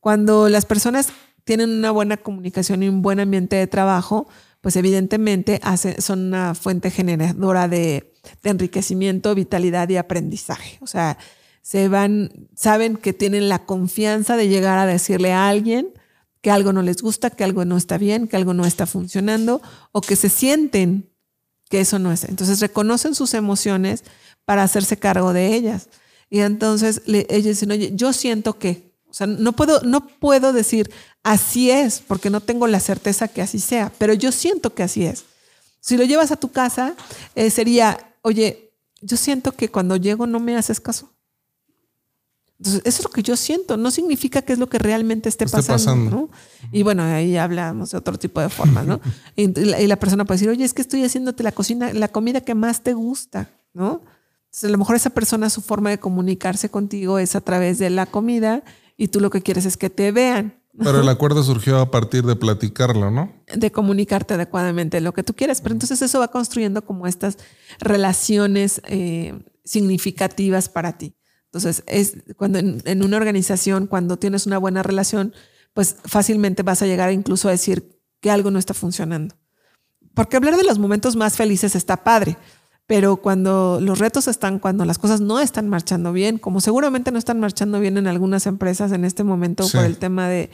[SPEAKER 2] Cuando las personas tienen una buena comunicación y un buen ambiente de trabajo, pues evidentemente son una fuente generadora de, enriquecimiento, vitalidad y aprendizaje. O sea, se van, saben que tienen la confianza de llegar a decirle a alguien que algo no les gusta, que algo no está bien, que algo no está funcionando o que se sienten que eso no es. Entonces reconocen sus emociones para hacerse cargo de ellas. Y entonces ellos dicen, oye, yo siento que, o sea, no puedo, no puedo decir, así es, porque no tengo la certeza que así sea, pero yo siento que así es. Si lo llevas a tu casa, eh, sería, oye, yo siento que cuando llego no me haces caso. Entonces, eso es lo que yo siento, no significa que es lo que realmente esté, pasando. Y bueno, ahí hablamos de otro tipo de formas, ¿no? y, la, persona puede decir, oye, es que estoy haciéndote la cocina, la comida que más te gusta, ¿no? Entonces, a lo mejor esa persona, su forma de comunicarse contigo es a través de la comida y tú lo que quieres es que te vean.
[SPEAKER 1] Pero el acuerdo surgió a partir de platicarlo, ¿no?
[SPEAKER 2] De comunicarte adecuadamente lo que tú quieres. Pero entonces eso va construyendo como estas relaciones eh, significativas para ti. Entonces, es cuando en, una organización, cuando tienes una buena relación, pues fácilmente vas a llegar incluso a decir que algo no está funcionando. Porque hablar de los momentos más felices está padre, pero cuando los retos están, cuando las cosas no están marchando bien, como seguramente no están marchando bien en algunas empresas en este momento por el tema de,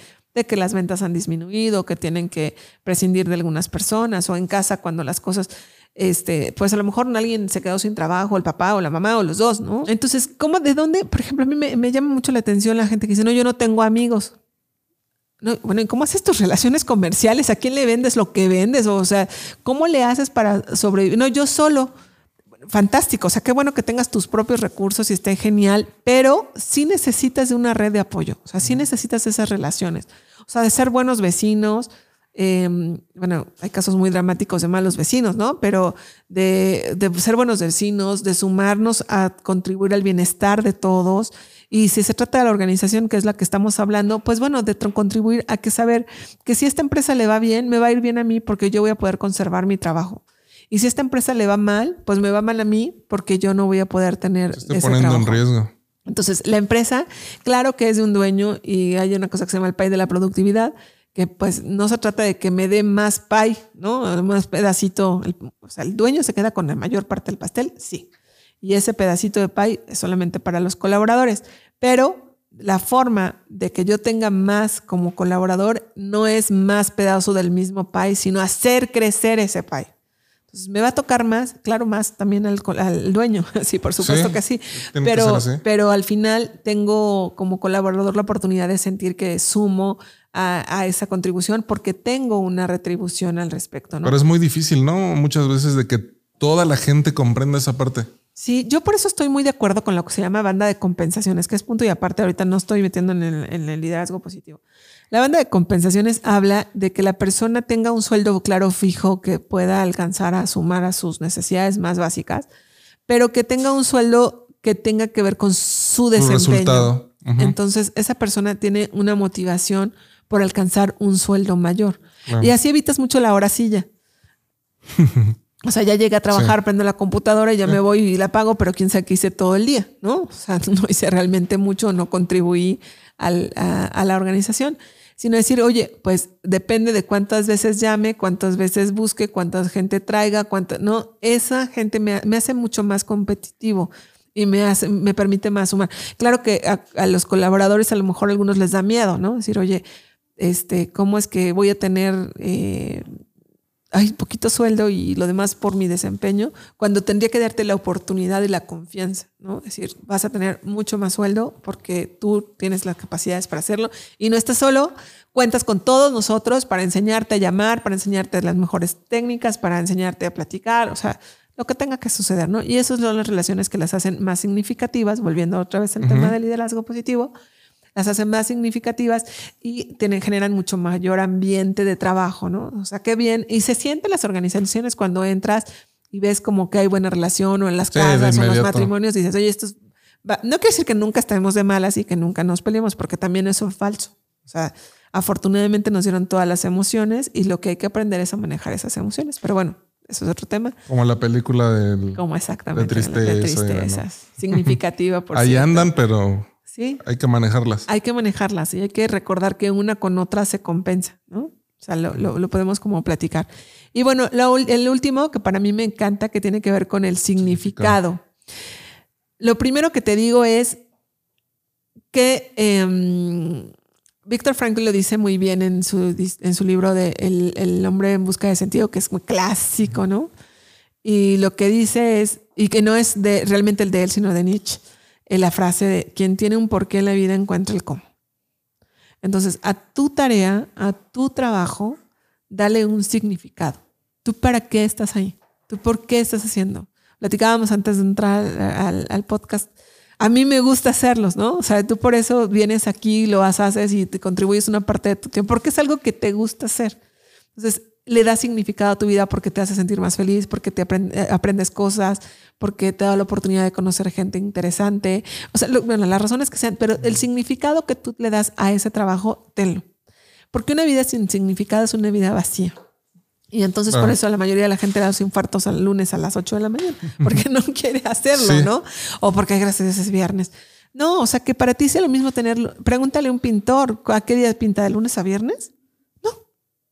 [SPEAKER 2] que las ventas han disminuido, que tienen que prescindir de algunas personas, o en casa cuando las cosas, este, pues a lo mejor alguien se quedó sin trabajo, el papá o la mamá o los dos, ¿no? Entonces, ¿cómo, de dónde? Por ejemplo, a mí me, me llama mucho la atención la gente que dice, no, yo no tengo amigos. No, bueno, ¿y cómo haces tus relaciones comerciales? ¿A quién le vendes lo que vendes? O sea, ¿cómo le haces para sobrevivir? No, yo solo fantástico, o sea, qué bueno que tengas tus propios recursos y esté genial, pero sí necesitas de una red de apoyo, o sea, sí necesitas esas relaciones, o sea, de ser buenos vecinos. Em, bueno, hay casos muy dramáticos de malos vecinos, ¿no? Pero de, ser buenos vecinos, de sumarnos a contribuir al bienestar de todos. Y si se trata de la organización, que es la que estamos hablando, pues bueno, de contribuir a que saber que si esta empresa le va bien, me va a ir bien a mí porque yo voy a poder conservar mi trabajo. Y si esta empresa le va mal, pues me va mal a mí porque yo no voy a poder tener.
[SPEAKER 1] Se está poniendo en riesgo.
[SPEAKER 2] Entonces, la empresa, claro que es de un dueño y hay una cosa que se llama el pay de la productividad, que pues no se trata de que me dé más pay, ¿no? Más pedacito. o sea, el dueño se queda con la mayor parte del pastel, sí. Y ese pedacito de pay es solamente para los colaboradores. Pero la forma de que yo tenga más como colaborador no es más pedazo del mismo pay, sino hacer crecer ese pay. Entonces, me va a tocar más, claro, más también al, dueño, sí, por supuesto que sí, pero, pero al final tengo como colaborador la oportunidad de sentir que sumo a, esa contribución porque tengo una retribución al respecto. ¿no?
[SPEAKER 1] Pero es muy difícil, ¿no? Muchas veces de que toda la gente comprenda esa parte.
[SPEAKER 2] Sí, yo por eso estoy muy de acuerdo con lo que se llama banda de compensaciones, que es punto y aparte, ahorita no estoy metiendo en el liderazgo positivo. La banda de compensaciones habla de que la persona tenga un sueldo claro fijo que pueda alcanzar a sumar a sus necesidades más básicas, pero que tenga un sueldo que tenga que ver con su desempeño. Entonces, esa persona tiene una motivación por alcanzar un sueldo mayor. Y así evitas mucho la hora silla. O sea, ya llegué a trabajar, prendo la computadora y ya me voy y la pago, pero quién sabe qué hice todo el día, ¿no? O sea, no hice realmente mucho, no contribuí al, a, la organización, sino decir, oye, pues depende de cuántas veces llame, cuántas veces busque, cuánta gente traiga, cuánta, no, esa gente me, me hace mucho más competitivo y me hace, me permite más sumar. Claro que a, los colaboradores a lo mejor a algunos les da miedo, ¿no? Decir, oye, este, ¿cómo es que voy a tener eh, hay poquito sueldo y lo demás por mi desempeño, cuando tendría que darte la oportunidad y la confianza, ¿no? Es decir, vas a tener mucho más sueldo porque tú tienes las capacidades para hacerlo y no estás solo, cuentas con todos nosotros para enseñarte a llamar, para enseñarte las mejores técnicas, para enseñarte a platicar, o sea, lo que tenga que suceder, ¿no? Y esas son las relaciones que las hacen más significativas, volviendo otra vez al tema del liderazgo positivo, las hacen más significativas y tienen, generan mucho mayor ambiente de trabajo, ¿no? O sea, qué bien. Y se sienten las organizaciones cuando entras y ves como que hay buena relación o en las casas o en los matrimonios, dices, oye, esto es... No quiere decir que nunca estemos de malas y que nunca nos peleemos, porque también eso es falso. O sea, afortunadamente nos dieron todas las emociones y lo que hay que aprender es a manejar esas emociones. Pero bueno, eso es otro tema.
[SPEAKER 1] Como la película del,
[SPEAKER 2] Como exactamente. De tristezas. Significativa, por
[SPEAKER 1] Ahí andan, pero hay que manejarlas.
[SPEAKER 2] Hay que manejarlas y hay que recordar que una con otra se compensa, ¿no? O sea, lo, podemos como platicar. Y bueno, el último que para mí me encanta, que tiene que ver con el significado. Lo primero que te digo es que eh, Víctor Frankl lo dice muy bien en su, en su libro de el, hombre en busca de sentido, que es muy clásico, ¿no? Y lo que dice es, y que no es de, realmente el de él, sino de Nietzsche, la frase de quien tiene un porqué en la vida encuentra el cómo. Entonces, a tu tarea, a tu trabajo, dale un significado. ¿Tú para qué estás ahí? ¿Tú por qué estás haciendo? Platicábamos antes de entrar al, podcast. A mí me gusta hacerlos, ¿no? O sea, tú por eso vienes aquí, lo haces y te contribuyes una parte de tu tiempo, porque es algo que te gusta hacer. Entonces, le da significado a tu vida porque te hace sentir más feliz, porque te eh, aprendes cosas, porque te da la oportunidad de conocer gente interesante. O sea, bueno, las razones que sean, pero el significado que tú le das a ese trabajo, tenlo. Porque una vida sin significado es una vida vacía. Y entonces por eso la mayoría de la gente da los infartos al lunes a las 8 de la mañana, porque no quiere hacerlo, ¿no? O porque gracias a Dios es viernes. No, o sea que para ti sea lo mismo tenerlo. Pregúntale a un pintor, ¿a qué día pinta? ¿De lunes a viernes?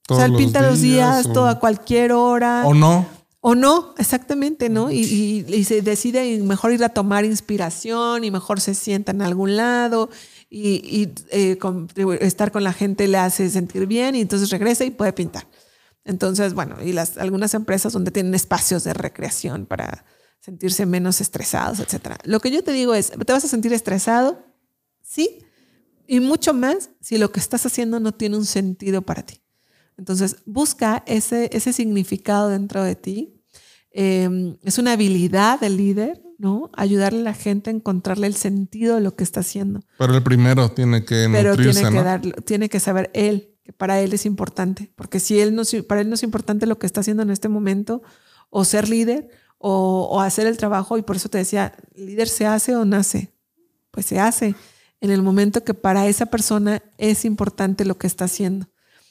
[SPEAKER 2] O sea, él pinta los días, todo a cualquier hora.
[SPEAKER 1] O no.
[SPEAKER 2] O no, exactamente, ¿no? Y, se decide mejor ir a tomar inspiración y mejor se sienta en algún lado y, eh, estar con la gente le hace sentir bien y entonces regresa y puede pintar. Entonces, bueno, y las, algunas empresas donde tienen espacios de recreación para sentirse menos estresados, etcétera. Lo que yo te digo es, ¿te vas a sentir estresado? Sí. Y mucho más si lo que estás haciendo no tiene un sentido para ti. Entonces, busca ese, ese significado dentro de ti. Em, es una habilidad del líder, ¿no? Ayudarle a la gente a encontrarle el sentido de lo que está haciendo.
[SPEAKER 1] Pero el primero tiene que
[SPEAKER 2] Pero tiene que, tiene que saber él que para él es importante. Porque si él no, para él no es importante lo que está haciendo en este momento, o ser líder, o, o hacer el trabajo, y por eso te decía, líder se hace o nace? Pues se hace en el momento que para esa persona es importante lo que está haciendo.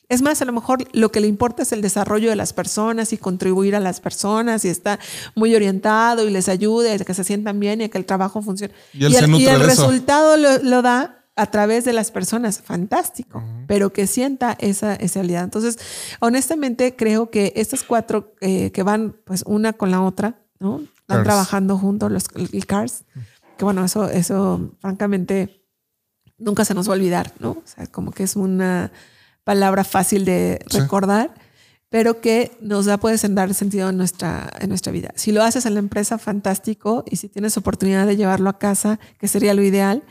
[SPEAKER 2] Es más, a lo mejor lo que le importa es el desarrollo de las personas y contribuir a las personas y está muy orientado y les ayude a que se sientan bien y a que el trabajo funcione. Y, el, resultado lo, da a través de las personas, fantástico, pero que sienta esa, esa. Entonces, honestamente, creo que estas cuatro eh, que van pues una con la otra, ¿no? Van trabajando juntos los el CARS, que bueno, eso, eso francamente nunca se nos va a olvidar, ¿no? O sea, como que es una palabra fácil de recordar, pero que nos da, puede dar sentido en nuestra, en nuestra vida. Si lo haces en la empresa, fantástico, y si tienes oportunidad de llevarlo a casa, que sería lo ideal,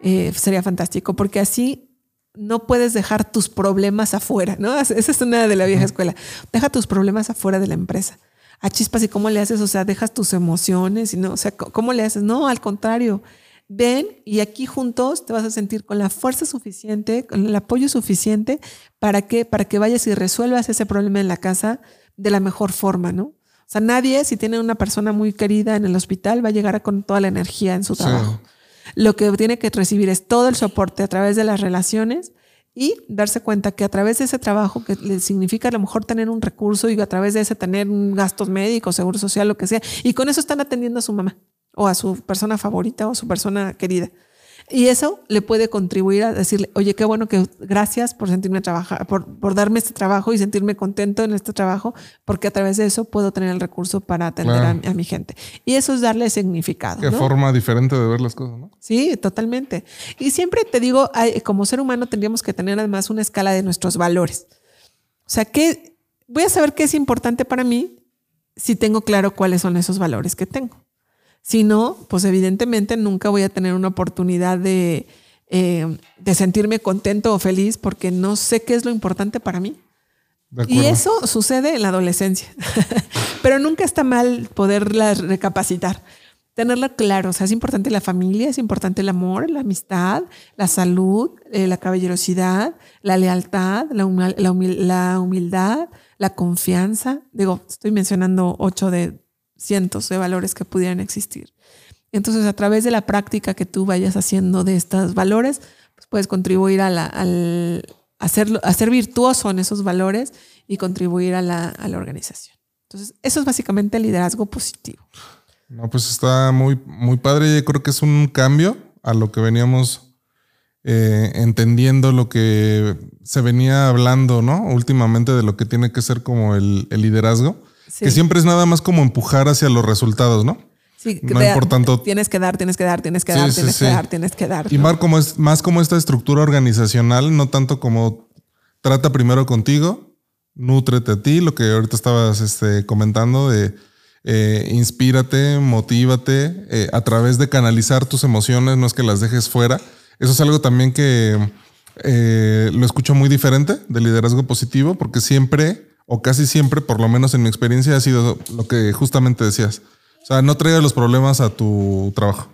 [SPEAKER 2] eh, sería fantástico, porque así no puedes dejar tus problemas afuera, ¿no? Esa es una de la vieja escuela. Deja tus problemas afuera de la empresa. A chispas, ¿y cómo le haces? O sea, dejas tus emociones, y no, o sea, ¿cómo le haces? No, al contrario ven y aquí juntos te vas a sentir con la fuerza suficiente, con el apoyo suficiente para que, para que vayas y resuelvas ese problema en la casa de la mejor forma, ¿no? O sea, nadie, si tiene una persona muy querida en el hospital, va a llegar con toda la energía en su trabajo. Lo que tiene que recibir es todo el soporte a través de las relaciones y darse cuenta que a través de ese trabajo que le significa a lo mejor tener un recurso y a través de ese tener gastos médicos, seguro social, lo que sea, y con eso están atendiendo a su mamá o a su persona favorita o a su persona querida. Y eso le puede contribuir a decirle, oye, qué bueno que gracias por sentirme trabajar, por, por darme este trabajo y sentirme contento en este trabajo, porque a través de eso puedo tener el recurso para atender a, mi gente. Y eso es darle significado.
[SPEAKER 1] Qué forma diferente de ver las cosas, ¿no?
[SPEAKER 2] Sí, totalmente. Y siempre te digo, como ser humano tendríamos que tener además una escala de nuestros valores. O sea, que voy a saber qué es importante para mí si tengo claro cuáles son esos valores que tengo. Si no, pues evidentemente nunca voy a tener una oportunidad de, eh, de sentirme contento o feliz porque no sé qué es lo importante para mí. Y eso sucede en la adolescencia. Pero nunca está mal poderla recapacitar. Tenerla claro. O sea, es importante la familia, es importante el amor, la amistad, la salud, eh, la caballerosidad, la lealtad, la, la, humildad, la confianza. Digo, estoy mencionando ocho de cientos de valores que pudieran existir. Entonces, a través de la práctica que tú vayas haciendo de estos valores, pues puedes contribuir a, la, al, hacerlo, a ser virtuoso en esos valores y contribuir a la, a la organización. Entonces, eso es básicamente el liderazgo positivo.
[SPEAKER 1] No, pues está muy, muy padre. Yo creo que es un cambio a lo que veníamos eh, entendiendo, lo que se venía hablando, ¿no? Últimamente de lo que tiene que ser como el liderazgo. Que siempre es nada más como empujar hacia los resultados, ¿no?
[SPEAKER 2] Sí, no por tanto. Tienes que dar, tienes que dar, tienes que dar, tienes que dar, tienes que dar.
[SPEAKER 1] Y más como, es, más como esta estructura organizacional, no tanto como trata primero contigo, nútrete a ti, lo que ahorita estabas este, comentando de eh, inspírate, motívate eh, a través de canalizar tus emociones, no es que las dejes fuera. Eso es algo también que eh, lo escucho muy diferente del liderazgo positivo, porque siempre o casi siempre, por lo menos en mi experiencia, ha sido lo que justamente decías. O sea, no traigas los problemas a tu trabajo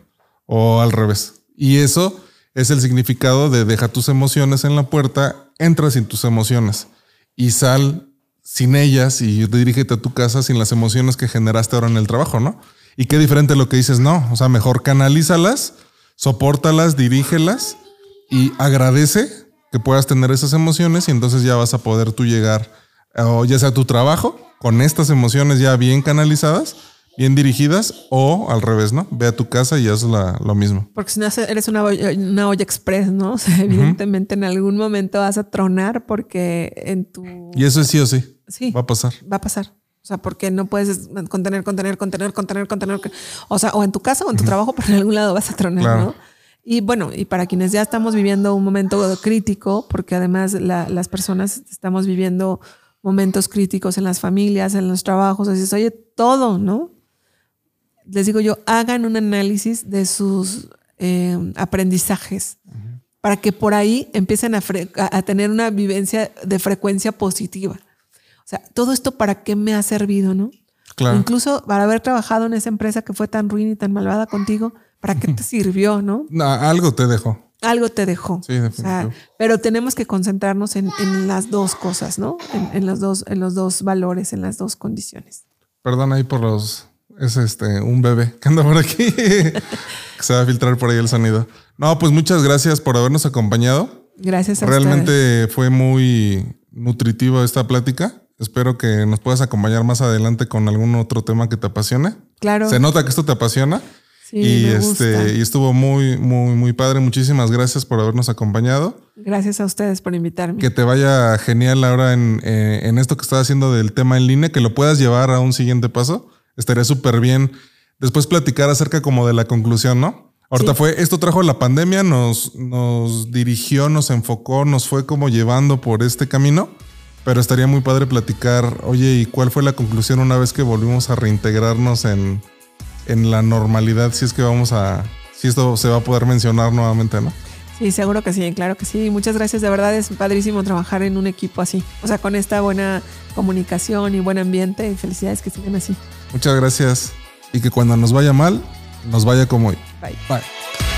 [SPEAKER 1] o al revés. Y eso es el significado de deja tus emociones en la puerta, entra sin tus emociones y sal sin ellas y dirígete a tu casa sin las emociones que generaste ahora en el trabajo, ¿no? Y qué diferente lo que dices, no, o sea, mejor canalízalas, soportalas, dirígelas y agradece que puedas tener esas emociones y entonces ya vas a poder tú llegar o ya sea tu trabajo, con estas emociones ya bien canalizadas, bien dirigidas, o al revés, ¿no? Ve a tu casa y haz lo mismo.
[SPEAKER 2] Porque si no eres una olla, una olla express, ¿no? O sea, evidentemente en algún momento vas a tronar porque en tu...
[SPEAKER 1] Y eso es sí o sí. Sí. Va a pasar.
[SPEAKER 2] Va a pasar. O sea, porque no puedes contener, contener, contener, contener, contener. O sea, o en tu casa o en tu trabajo, pero en algún lado vas a tronar, ¿no? Y bueno, y para quienes ya estamos viviendo un momento crítico, porque además las personas estamos viviendo momentos críticos en las familias, en los trabajos, así oye, todo, ¿no? Les digo yo, hagan un análisis de sus eh, aprendizajes para que por ahí empiecen a, a, tener una vivencia de frecuencia positiva. O sea, todo esto para qué me ha servido, ¿no? Claro. Incluso para haber trabajado en esa empresa que fue tan ruin y tan malvada contigo, ¿para qué te sirvió, no?
[SPEAKER 1] no algo te dejó
[SPEAKER 2] algo te dejó. Sí, pero tenemos que concentrarnos en, las dos cosas, ¿no? En, los dos, en los dos valores, en las dos condiciones.
[SPEAKER 1] Perdón ahí por los. Es este un bebé que anda por aquí. que se va a filtrar por ahí el sonido. No, pues muchas gracias por habernos acompañado.
[SPEAKER 2] Gracias
[SPEAKER 1] a Realmente fue muy nutritiva esta plática. Espero que nos puedas acompañar más adelante con algún otro tema que te apasione.
[SPEAKER 2] Claro.
[SPEAKER 1] Se nota que esto te apasiona y este, y estuvo muy, muy, muy padre. Muchísimas gracias por habernos acompañado.
[SPEAKER 2] Gracias a ustedes por invitarme.
[SPEAKER 1] Que te vaya genial ahora en, eh, en esto que estás haciendo del tema en línea, que lo puedas llevar a un siguiente paso. Estaría súper bien después platicar acerca como de la conclusión, ¿no? Ahorita fue, esto trajo la pandemia, nos, nos dirigió, nos enfocó, nos fue como llevando por este camino. Pero estaría muy padre platicar, oye, ¿y cuál fue la conclusión una vez que volvimos a reintegrarnos en, en la normalidad, si es que vamos a, si esto se va a poder mencionar nuevamente, ¿no?
[SPEAKER 2] Sí, seguro que sí, claro que sí. Muchas gracias, de verdad es padrísimo trabajar en un equipo así, o sea, con esta buena comunicación y buen ambiente y felicidades que sigan así.
[SPEAKER 1] Muchas gracias y que cuando nos vaya mal, nos vaya como hoy.
[SPEAKER 2] Bye. Bye.